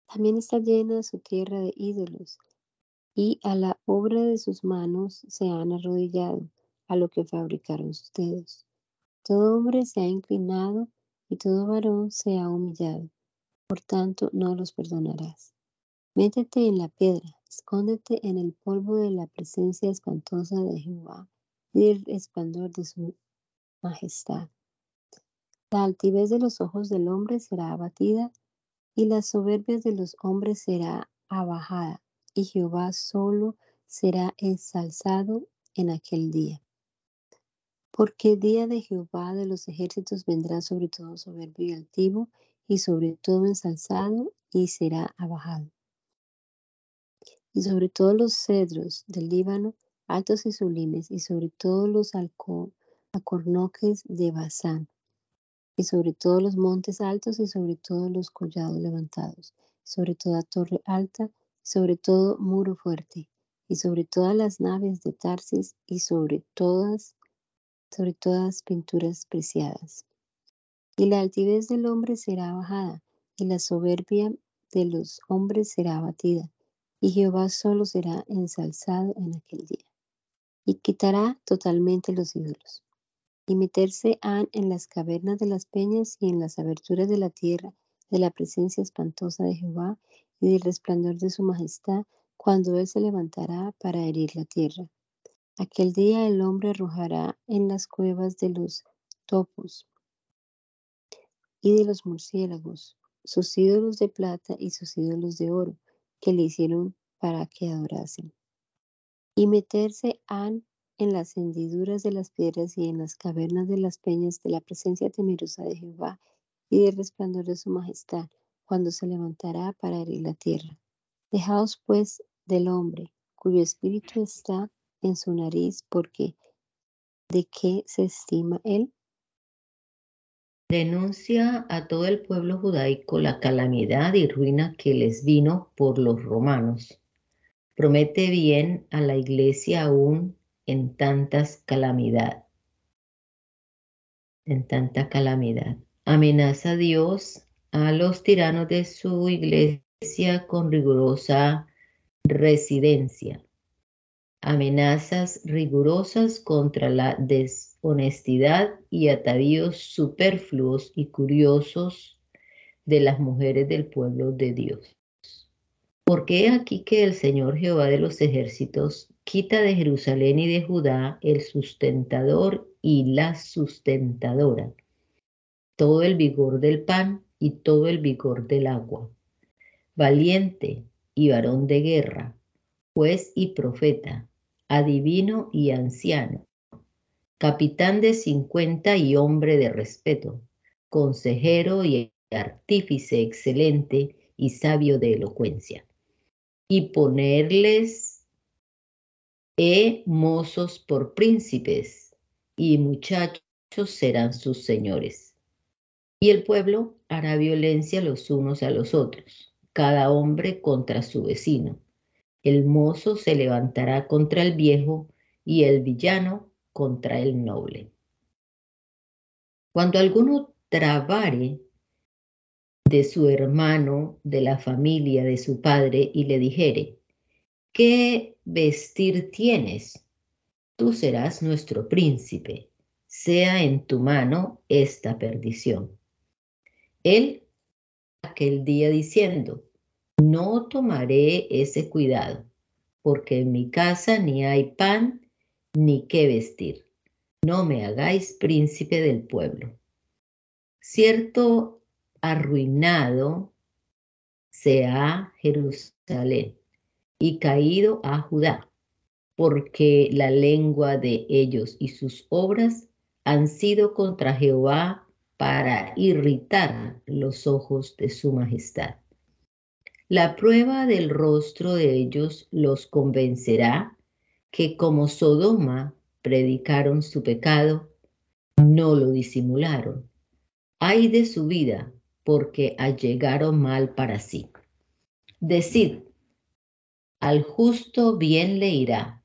También está llena su tierra de ídolos, y a la obra de sus manos se han arrodillado, a lo que fabricaron sus dedos. Todo hombre se ha inclinado y todo varón se ha humillado. Por tanto, no los perdonarás. Métete en la piedra, escóndete en el polvo de la presencia espantosa de Jehová y del resplandor de su majestad. La altivez de los ojos del hombre será abatida y la soberbia de los hombres será abajada y Jehová solo será ensalzado en aquel día. Porque día de Jehová de los ejércitos vendrá sobre todo soberbio y altivo, y sobre todo ensalzado, y será abajado. Y sobre todos los cedros del Líbano, altos y sublimes, y sobre todos los acornoques de Basán, y sobre todos los montes altos, y sobre todos los collados levantados, sobre toda torre alta, sobre todo muro fuerte, y sobre todas las naves de Tarsis, y sobre todas, sobre todas pinturas preciadas. Y la altivez del hombre será bajada, y la soberbia de los hombres será abatida, y Jehová solo será ensalzado en aquel día. Y quitará totalmente los ídolos. Y meterse han en las cavernas de las peñas y en las aberturas de la tierra, de la presencia espantosa de Jehová, y del resplandor de su majestad, cuando Él se levantará para herir la tierra. Aquel día el hombre arrojará en las cuevas de los topos y de los murciélagos sus ídolos de plata y sus ídolos de oro que le hicieron para que adorasen. Y meterse han en las hendiduras de las piedras y en las cavernas de las peñas de la presencia temerosa de Jehová y del resplandor de su majestad, cuando se levantará para herir la tierra. Dejaos pues del hombre, cuyo espíritu está en su nariz, porque ¿de qué se estima él? Denuncia a todo el pueblo judaico la calamidad y ruina que les vino por los romanos. Promete bien a la iglesia aún en tantas calamidad. En tanta calamidad. Amenaza a Dios a los tiranos de su iglesia con rigurosa residencia. Amenazas rigurosas contra la deshonestidad y atavíos superfluos y curiosos de las mujeres del pueblo de Dios. Porque he aquí que el Señor Jehová de los ejércitos quita de Jerusalén y de Judá el sustentador y la sustentadora, todo el vigor del pan y todo el vigor del agua. Valiente y varón de guerra, juez y profeta, adivino y anciano, capitán de cincuenta y hombre de respeto, consejero y artífice excelente y sabio de elocuencia. Y ponerles he mozos por príncipes, y muchachos serán sus señores y el pueblo hará violencia los unos a los otros, cada hombre contra su vecino. El mozo se levantará contra el viejo y el villano contra el noble. Cuando alguno trabare de su hermano, de la familia de su padre, y le dijere, ¿qué vestir tienes? Tú serás nuestro príncipe, sea en tu mano esta perdición. Él aquel día diciendo, no tomaré ese cuidado, porque en mi casa ni hay pan ni qué vestir. No me hagáis príncipe del pueblo. Cierto arruinado sea Jerusalén y caído a Judá, porque la lengua de ellos y sus obras han sido contra Jehová para irritar los ojos de su majestad. La prueba del rostro de ellos los convencerá que como Sodoma predicaron su pecado, no lo disimularon. Ay de su vida, porque allegaron mal para sí. Decid, al justo bien le irá,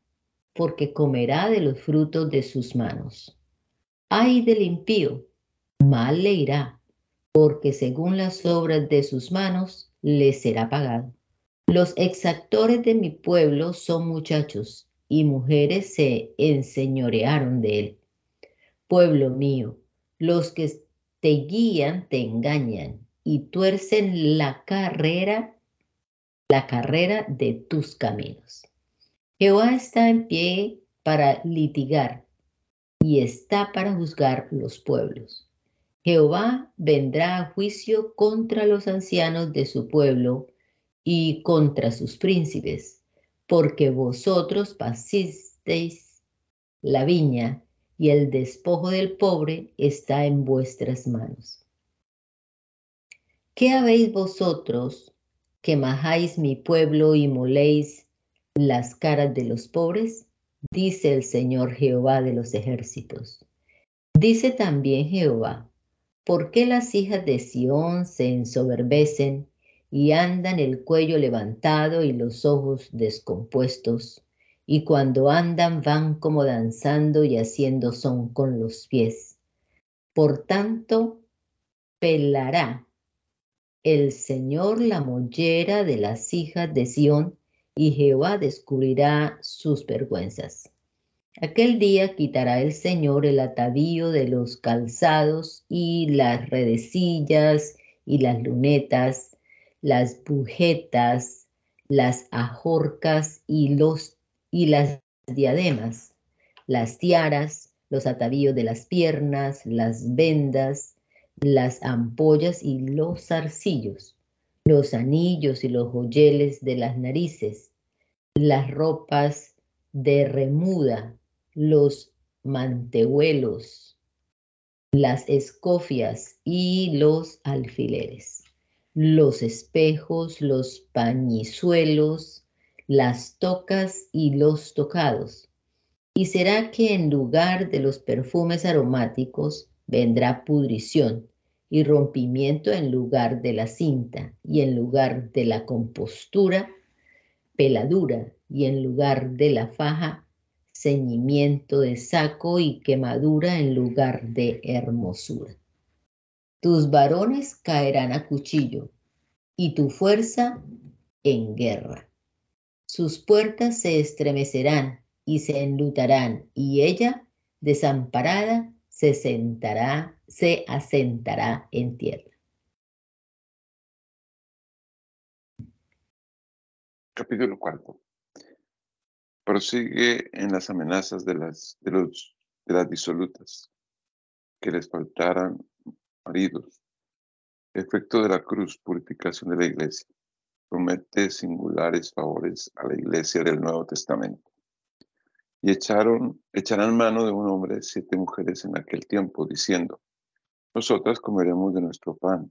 porque comerá de los frutos de sus manos. Ay del impío, mal le irá, porque según las obras de sus manos le será pagado. Los exactores de mi pueblo son muchachos y mujeres se enseñorearon de él. Pueblo mío, los que te guían te engañan y tuercen la carrera, la carrera de tus caminos. Jehová está en pie para litigar y está para juzgar los pueblos. Jehová vendrá a juicio contra los ancianos de su pueblo y contra sus príncipes, porque vosotros pasisteis la viña y el despojo del pobre está en vuestras manos. ¿Qué habéis vosotros que majáis mi pueblo y moléis las caras de los pobres? Dice el Señor Jehová de los ejércitos. Dice también Jehová, ¿por qué las hijas de Sión se ensoberbecen y andan el cuello levantado y los ojos descompuestos? y cuando andan van como danzando y haciendo son con los pies. Por tanto, pelará el Señor la mollera de las hijas de Sión y Jehová descubrirá sus vergüenzas. Aquel día quitará el Señor el atavío de los calzados y las redecillas y las lunetas, las bujetas, las ajorcas y los y las diademas, las tiaras, los atavíos de las piernas, las vendas, las ampollas y los zarcillos, los anillos y los joyeles de las narices, las ropas de remuda, los mantehuelos, las escofias y los alfileres, los espejos, los pañizuelos, las tocas y los tocados. Y será que en lugar de los perfumes aromáticos vendrá pudrición y rompimiento en lugar de la cinta y en lugar de la compostura, peladura y en lugar de la faja, ceñimiento de saco y quemadura en lugar de hermosura. Tus varones caerán a cuchillo y tu fuerza en guerra. Sus puertas se estremecerán y se enlutarán, y ella, desamparada, se sentará, se asentará en tierra. Capítulo cuarto. Prosigue en las amenazas de las, de los, de las disolutas, que les faltaran maridos. Efecto de la cruz, purificación de la iglesia promete singulares favores a la iglesia del Nuevo Testamento. Y echaron, echarán mano de un hombre siete mujeres en aquel tiempo, diciendo, nosotras comeremos de nuestro pan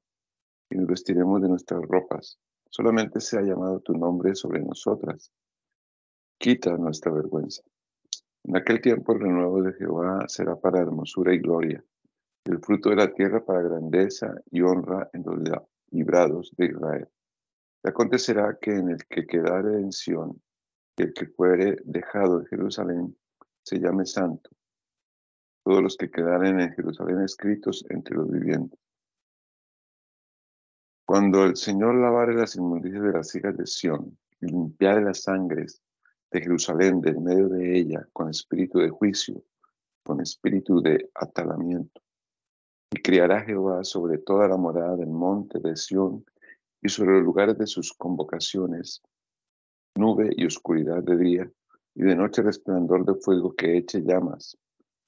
y nos vestiremos de nuestras ropas. Solamente se ha llamado tu nombre sobre nosotras. Quita nuestra vergüenza. En aquel tiempo el renuevo de Jehová será para hermosura y gloria, el fruto de la tierra para grandeza y honra en los librados de Israel acontecerá que en el que quedare en Sión y el que fuere dejado en Jerusalén se llame santo. Todos los que quedaren en Jerusalén escritos entre los vivientes. Cuando el Señor lavare las inmundicias de las hijas de Sión y limpiare las sangres de Jerusalén del medio de ella con espíritu de juicio, con espíritu de atalamiento, y criará Jehová sobre toda la morada del monte de Sión y sobre los lugares de sus convocaciones, nube y oscuridad de día, y de noche resplandor de fuego que eche llamas,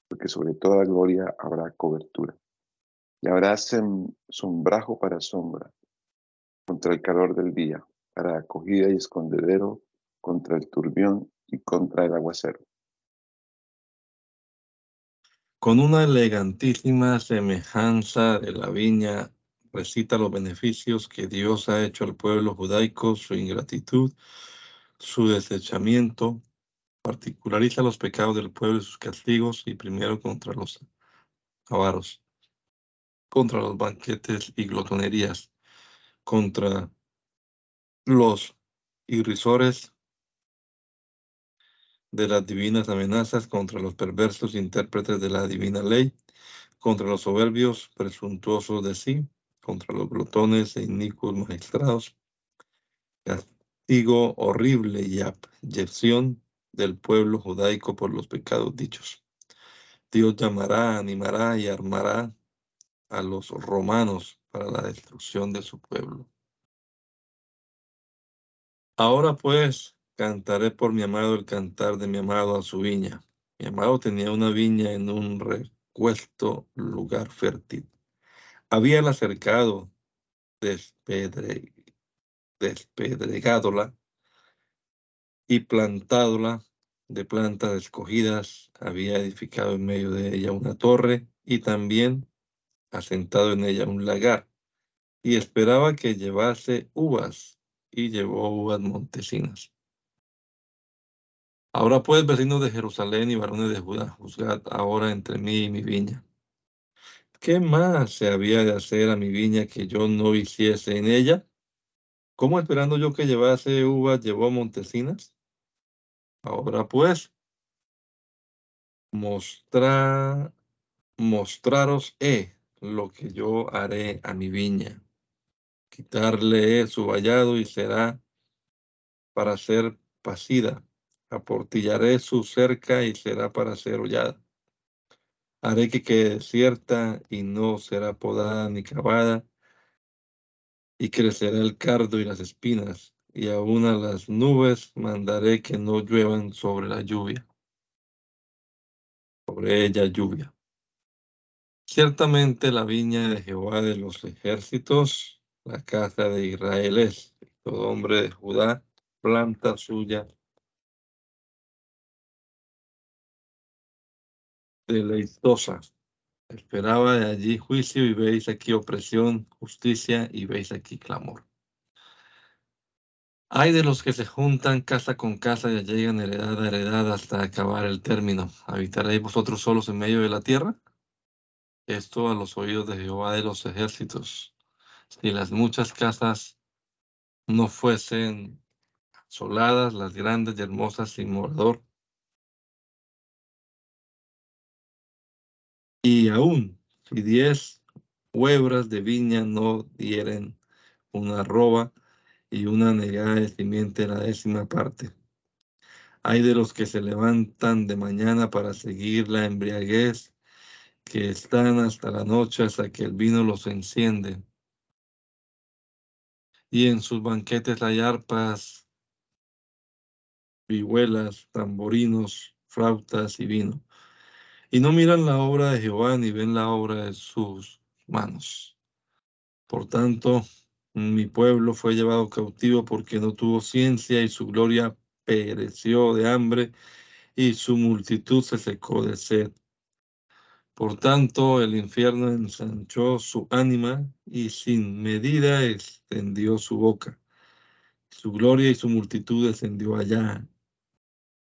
porque sobre toda gloria habrá cobertura. Y habrá sombrajo para sombra, contra el calor del día, para acogida y escondedero, contra el turbión y contra el aguacero. Con una elegantísima semejanza de la viña recita los beneficios que Dios ha hecho al pueblo judaico, su ingratitud, su desechamiento, particulariza los pecados del pueblo y sus castigos, y primero contra los avaros, contra los banquetes y glotonerías, contra los irrisores de las divinas amenazas, contra los perversos intérpretes de la divina ley, contra los soberbios presuntuosos de sí, contra los glotones e inicuos magistrados, castigo horrible y abyección del pueblo judaico por los pecados dichos. Dios llamará, animará y armará a los romanos para la destrucción de su pueblo. Ahora pues cantaré por mi amado el cantar de mi amado a su viña. Mi amado tenía una viña en un recuesto lugar fértil. Habíala cercado, despedre, despedregádola y plantádola de plantas escogidas. Había edificado en medio de ella una torre y también asentado en ella un lagar. Y esperaba que llevase uvas y llevó uvas montesinas. Ahora pues, vecinos de Jerusalén y varones de Judá, juzgad ahora entre mí y mi viña. ¿Qué más se había de hacer a mi viña que yo no hiciese en ella? ¿Cómo esperando yo que llevase uvas llevó montesinas? Ahora pues, mostrar, mostraros he lo que yo haré a mi viña. Quitarle su vallado y será para ser pasida. Aportillaré su cerca y será para ser hollada. Haré que quede desierta y no será podada ni cavada, y crecerá el cardo y las espinas, y aún a las nubes mandaré que no lluevan sobre la lluvia, sobre ella lluvia. Ciertamente la viña de Jehová de los ejércitos, la casa de Israel es, todo hombre de Judá, planta suya. Deleitosa. Esperaba de allí juicio y veis aquí opresión, justicia y veis aquí clamor. Hay de los que se juntan casa con casa y llegan heredad a heredad hasta acabar el término. ¿Habitaréis vosotros solos en medio de la tierra? Esto a los oídos de Jehová de los ejércitos. Si las muchas casas no fuesen soladas, las grandes y hermosas sin morador. Y aún, si diez huebras de viña no dieren una roba, y una negada de simiente la décima parte. Hay de los que se levantan de mañana para seguir la embriaguez, que están hasta la noche hasta que el vino los enciende. Y en sus banquetes hay arpas, vihuelas, tamborinos, flautas y vino. Y no miran la obra de Jehová ni ven la obra de sus manos. Por tanto, mi pueblo fue llevado cautivo porque no tuvo ciencia y su gloria pereció de hambre y su multitud se secó de sed. Por tanto, el infierno ensanchó su ánima y sin medida extendió su boca. Su gloria y su multitud descendió allá,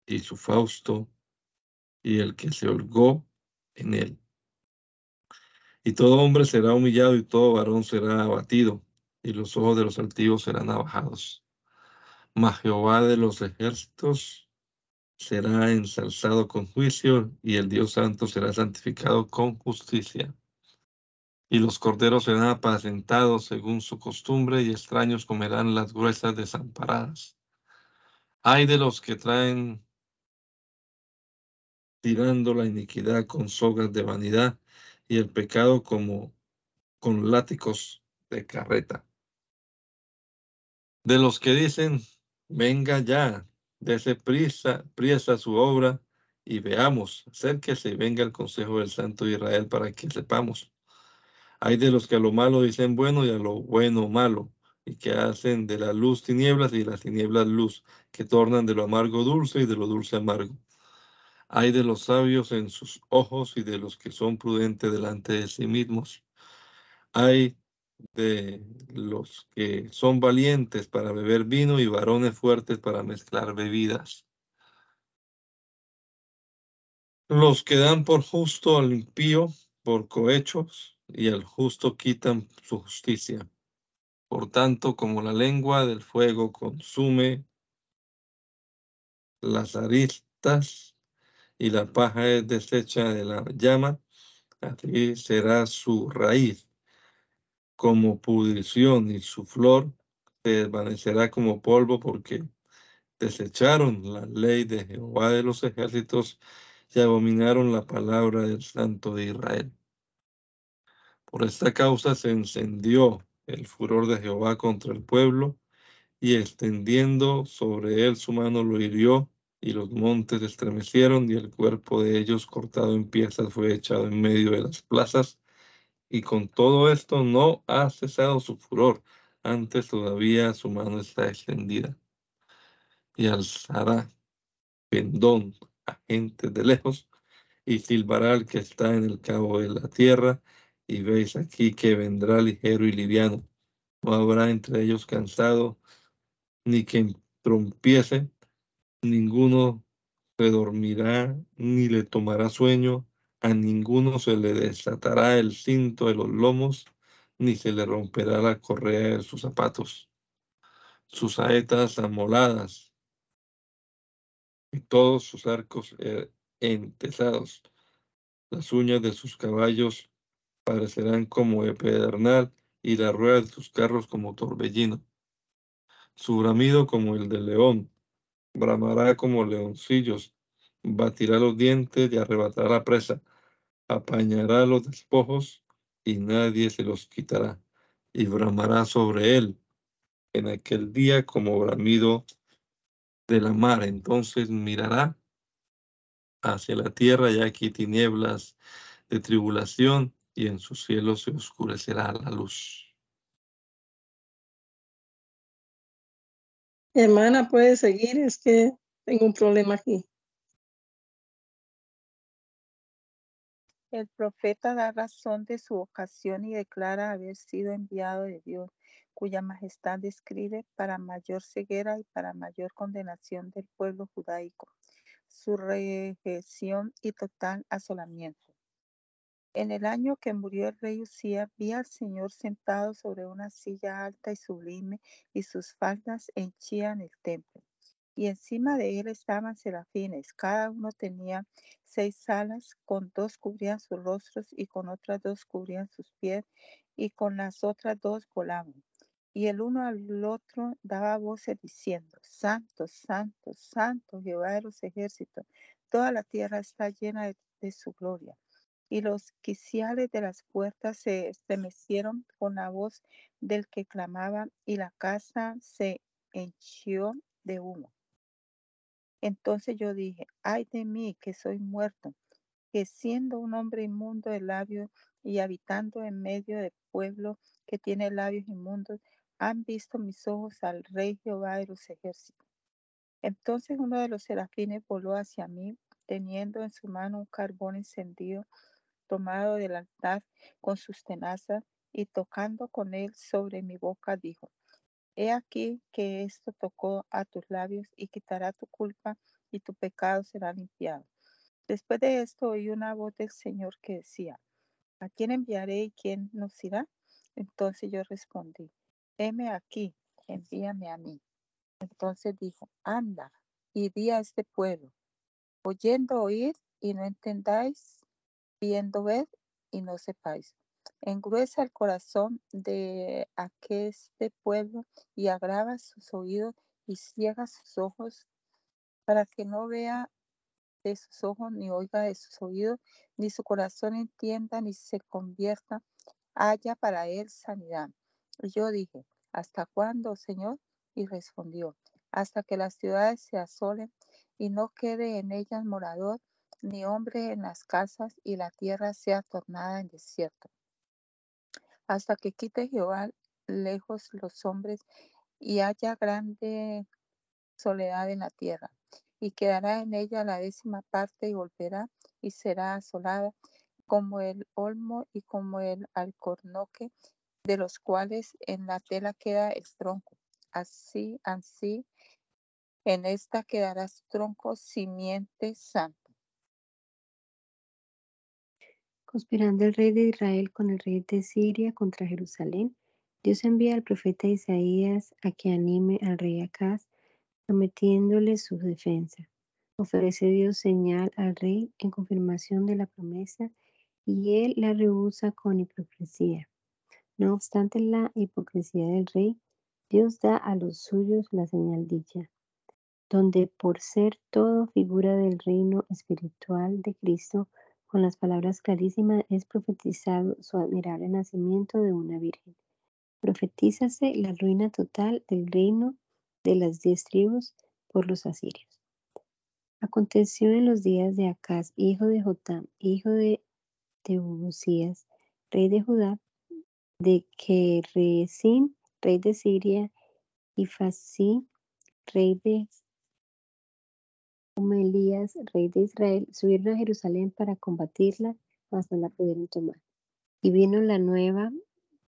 y su Fausto y el que se holgó en él. Y todo hombre será humillado y todo varón será abatido y los ojos de los altivos serán abajados. Mas Jehová de los ejércitos será ensalzado con juicio y el Dios santo será santificado con justicia. Y los corderos serán apacentados según su costumbre y extraños comerán las gruesas desamparadas. Hay de los que traen tirando la iniquidad con sogas de vanidad y el pecado como con látigos de carreta de los que dicen, venga ya, dése prisa, prisa su obra y veamos, acérquese y venga el consejo del Santo Israel para que sepamos. Hay de los que a lo malo dicen bueno y a lo bueno malo, y que hacen de la luz tinieblas y de las tinieblas luz, que tornan de lo amargo dulce y de lo dulce amargo. Hay de los sabios en sus ojos y de los que son prudentes delante de sí mismos. Hay de los que son valientes para beber vino y varones fuertes para mezclar bebidas. Los que dan por justo al impío por cohechos y al justo quitan su justicia. Por tanto, como la lengua del fuego consume las aristas y la paja es deshecha de la llama, así será su raíz como pudrición y su flor se desvanecerá como polvo porque desecharon la ley de Jehová de los ejércitos y abominaron la palabra del Santo de Israel. Por esta causa se encendió el furor de Jehová contra el pueblo y extendiendo sobre él su mano lo hirió y los montes estremecieron y el cuerpo de ellos cortado en piezas fue echado en medio de las plazas y con todo esto no ha cesado su furor, antes todavía su mano está extendida. Y alzará pendón a gente de lejos, y silbará al que está en el cabo de la tierra, y veis aquí que vendrá ligero y liviano. No habrá entre ellos cansado, ni quien trompiese, ninguno se dormirá, ni le tomará sueño, a ninguno se le desatará el cinto de los lomos, ni se le romperá la correa de sus zapatos. Sus saetas amoladas y todos sus arcos eh, entesados. Las uñas de sus caballos parecerán como de y las ruedas de sus carros como torbellino. Su bramido como el del león, bramará como leoncillos, batirá los dientes y arrebatará la presa apañará los despojos y nadie se los quitará, y bramará sobre él en aquel día como bramido de la mar. Entonces mirará hacia la tierra y aquí tinieblas de tribulación y en su cielo se oscurecerá la luz. Hermana, puede seguir, es que tengo un problema aquí. El profeta da razón de su ocasión y declara haber sido enviado de Dios, cuya majestad describe para mayor ceguera y para mayor condenación del pueblo judaico, su regresión y total asolamiento. En el año que murió el rey Usía, vi al Señor sentado sobre una silla alta y sublime, y sus faldas henchían el templo y encima de él estaban serafines. Cada uno tenía seis alas, con dos cubrían sus rostros y con otras dos cubrían sus pies y con las otras dos volaban. Y el uno al otro daba voces diciendo, Santo, Santo, Santo, Jehová de los ejércitos, toda la tierra está llena de, de su gloria. Y los quiciales de las puertas se estremecieron con la voz del que clamaba y la casa se henchió de humo. Entonces yo dije, ay de mí que soy muerto, que siendo un hombre inmundo de labios y habitando en medio de pueblo que tiene labios inmundos, han visto mis ojos al rey Jehová de los ejércitos. Entonces uno de los serafines voló hacia mí, teniendo en su mano un carbón encendido, tomado del altar con sus tenazas, y tocando con él sobre mi boca, dijo, He aquí que esto tocó a tus labios y quitará tu culpa y tu pecado será limpiado. Después de esto oí una voz del Señor que decía, ¿a quién enviaré y quién nos irá? Entonces yo respondí, heme aquí, envíame a mí. Entonces dijo, anda y di a este pueblo, oyendo oír y no entendáis, viendo ver y no sepáis engruesa el corazón de aqueste pueblo y agrava sus oídos y ciega sus ojos para que no vea de sus ojos ni oiga de sus oídos, ni su corazón entienda ni se convierta, haya para él sanidad. Y yo dije, ¿hasta cuándo, Señor? Y respondió, hasta que las ciudades se asolen y no quede en ellas morador, ni hombre en las casas, y la tierra sea tornada en desierto hasta que quite Jehová lejos los hombres y haya grande soledad en la tierra. Y quedará en ella la décima parte y volverá y será asolada como el olmo y como el alcornoque, de los cuales en la tela queda el tronco. Así, así, en esta quedará tronco simiente santa. Conspirando el rey de Israel con el rey de Siria contra Jerusalén, Dios envía al profeta Isaías a que anime al rey Acaz, prometiéndole su defensa. Ofrece Dios señal al rey en confirmación de la promesa y él la rehúsa con hipocresía. No obstante la hipocresía del rey, Dios da a los suyos la señal dicha, donde por ser todo figura del reino espiritual de Cristo, con las palabras clarísimas es profetizado su admirable nacimiento de una virgen. Profetízase la ruina total del reino de las diez tribus por los asirios. Aconteció en los días de Acaz, hijo de Jotam, hijo de Teubusías, rey de Judá, de que Rezín, rey de Siria, y Fasí, rey de Elías, rey de Israel, subieron a Jerusalén para combatirla, mas no la pudieron tomar. Y vino la nueva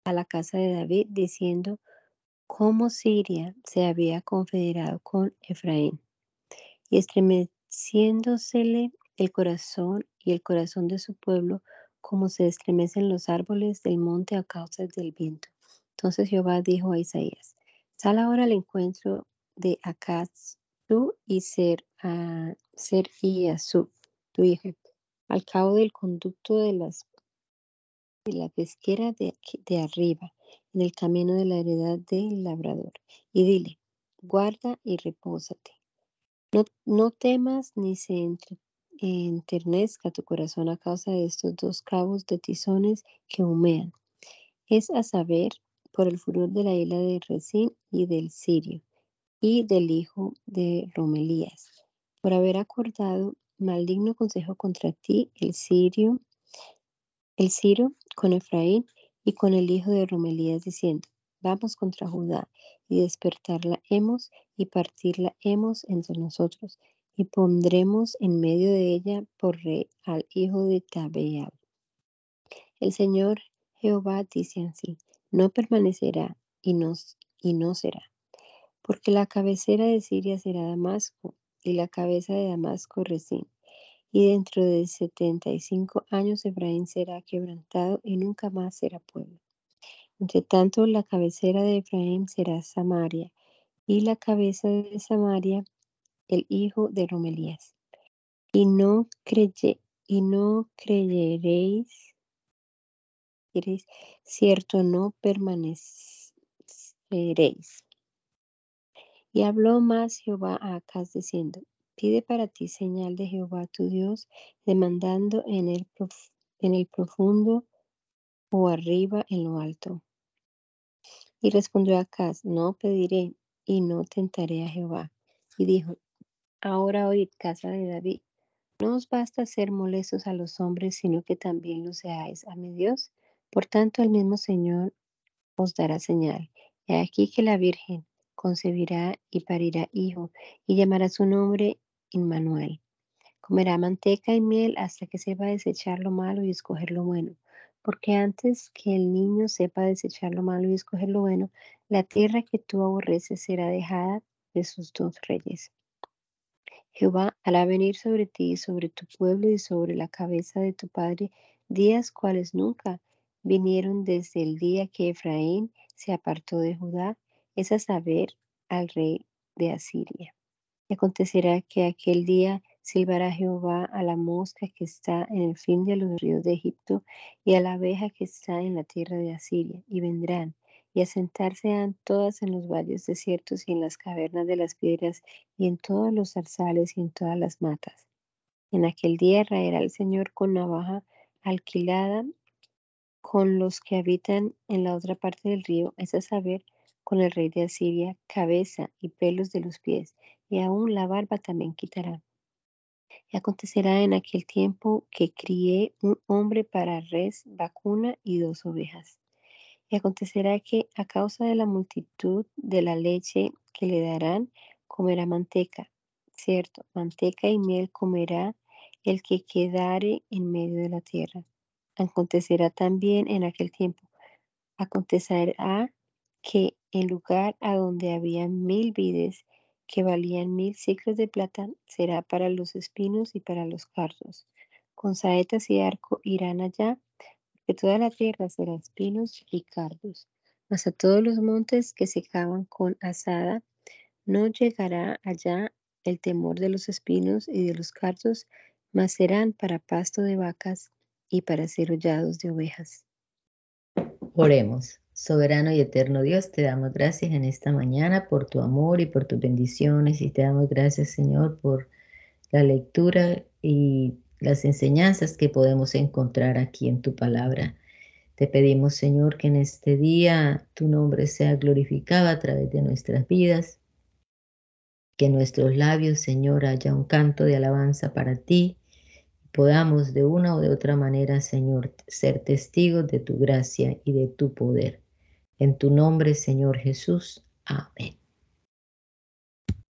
a la casa de David diciendo cómo Siria se había confederado con Efraín. Y estremeciéndosele el corazón y el corazón de su pueblo, como se estremecen los árboles del monte a causa del viento. Entonces Jehová dijo a Isaías, sal ahora al encuentro de Acaz, tú y Ser, a Ser y tu hijo, al cabo del conducto de, las, de la pesquera de, de arriba, en el camino de la heredad del labrador, y dile, guarda y repósate. No, no temas ni se enternezca tu corazón a causa de estos dos cabos de tizones que humean. Es a saber, por el furor de la isla de Resín y del Sirio, y del hijo de Romelías, por haber acordado maligno consejo contra ti, el Sirio, el Sirio con Efraín y con el hijo de Romelías, diciendo, vamos contra Judá y despertarla hemos y partirla hemos entre nosotros y pondremos en medio de ella por rey al hijo de Tabeal. El Señor Jehová dice así, no permanecerá y no será, porque la cabecera de Siria será Damasco y la cabeza de Damasco Resín. Y dentro de setenta y cinco años Efraín será quebrantado y nunca más será pueblo. Entre tanto, la cabecera de Efraín será Samaria, y la cabeza de Samaria el hijo de Romelías. Y no, creye, y no creyeréis, cierto, no permaneceréis. Y habló más Jehová a Acaz diciendo, pide para ti señal de Jehová tu Dios, demandando en el, en el profundo o arriba en lo alto. Y respondió Acaz, no pediré y no tentaré a Jehová. Y dijo, Ahora oíd, casa de David, no os basta ser molestos a los hombres, sino que también lo seáis a mi Dios. Por tanto, el mismo Señor os dará señal. He aquí que la Virgen concebirá y parirá hijo, y llamará su nombre Inmanuel. Comerá manteca y miel hasta que sepa desechar lo malo y escoger lo bueno. Porque antes que el niño sepa desechar lo malo y escoger lo bueno, la tierra que tú aborreces será dejada de sus dos reyes. Jehová hará venir sobre ti y sobre tu pueblo y sobre la cabeza de tu padre días cuales nunca vinieron desde el día que Efraín se apartó de Judá, es a saber, al rey de Asiria. Y acontecerá que aquel día silbará Jehová a la mosca que está en el fin de los ríos de Egipto y a la abeja que está en la tierra de Asiria, y vendrán y asentarse han todas en los valles desiertos y en las cavernas de las piedras y en todos los zarzales y en todas las matas. En aquel día raerá el Señor con navaja alquilada con los que habitan en la otra parte del río, es a saber, con el rey de Asiria, cabeza y pelos de los pies, y aún la barba también quitará. Y acontecerá en aquel tiempo que crié un hombre para res, vacuna y dos ovejas. Y acontecerá que a causa de la multitud de la leche que le darán, comerá manteca. Cierto, manteca y miel comerá el que quedare en medio de la tierra. Acontecerá también en aquel tiempo. Acontecerá que en lugar a donde había mil vides que valían mil ciclos de plata, será para los espinos y para los cardos. Con saetas y arco irán allá que toda la tierra será espinos y cardos, mas a todos los montes que se cavan con asada, no llegará allá el temor de los espinos y de los cardos, mas serán para pasto de vacas y para ser hollados de ovejas. Oremos. Soberano y eterno Dios, te damos gracias en esta mañana por tu amor y por tus bendiciones y te damos gracias, Señor, por la lectura y las enseñanzas que podemos encontrar aquí en tu palabra. Te pedimos, Señor, que en este día tu nombre sea glorificado a través de nuestras vidas, que en nuestros labios, Señor, haya un canto de alabanza para ti, podamos de una o de otra manera, Señor, ser testigos de tu gracia y de tu poder. En tu nombre, Señor Jesús. Amén.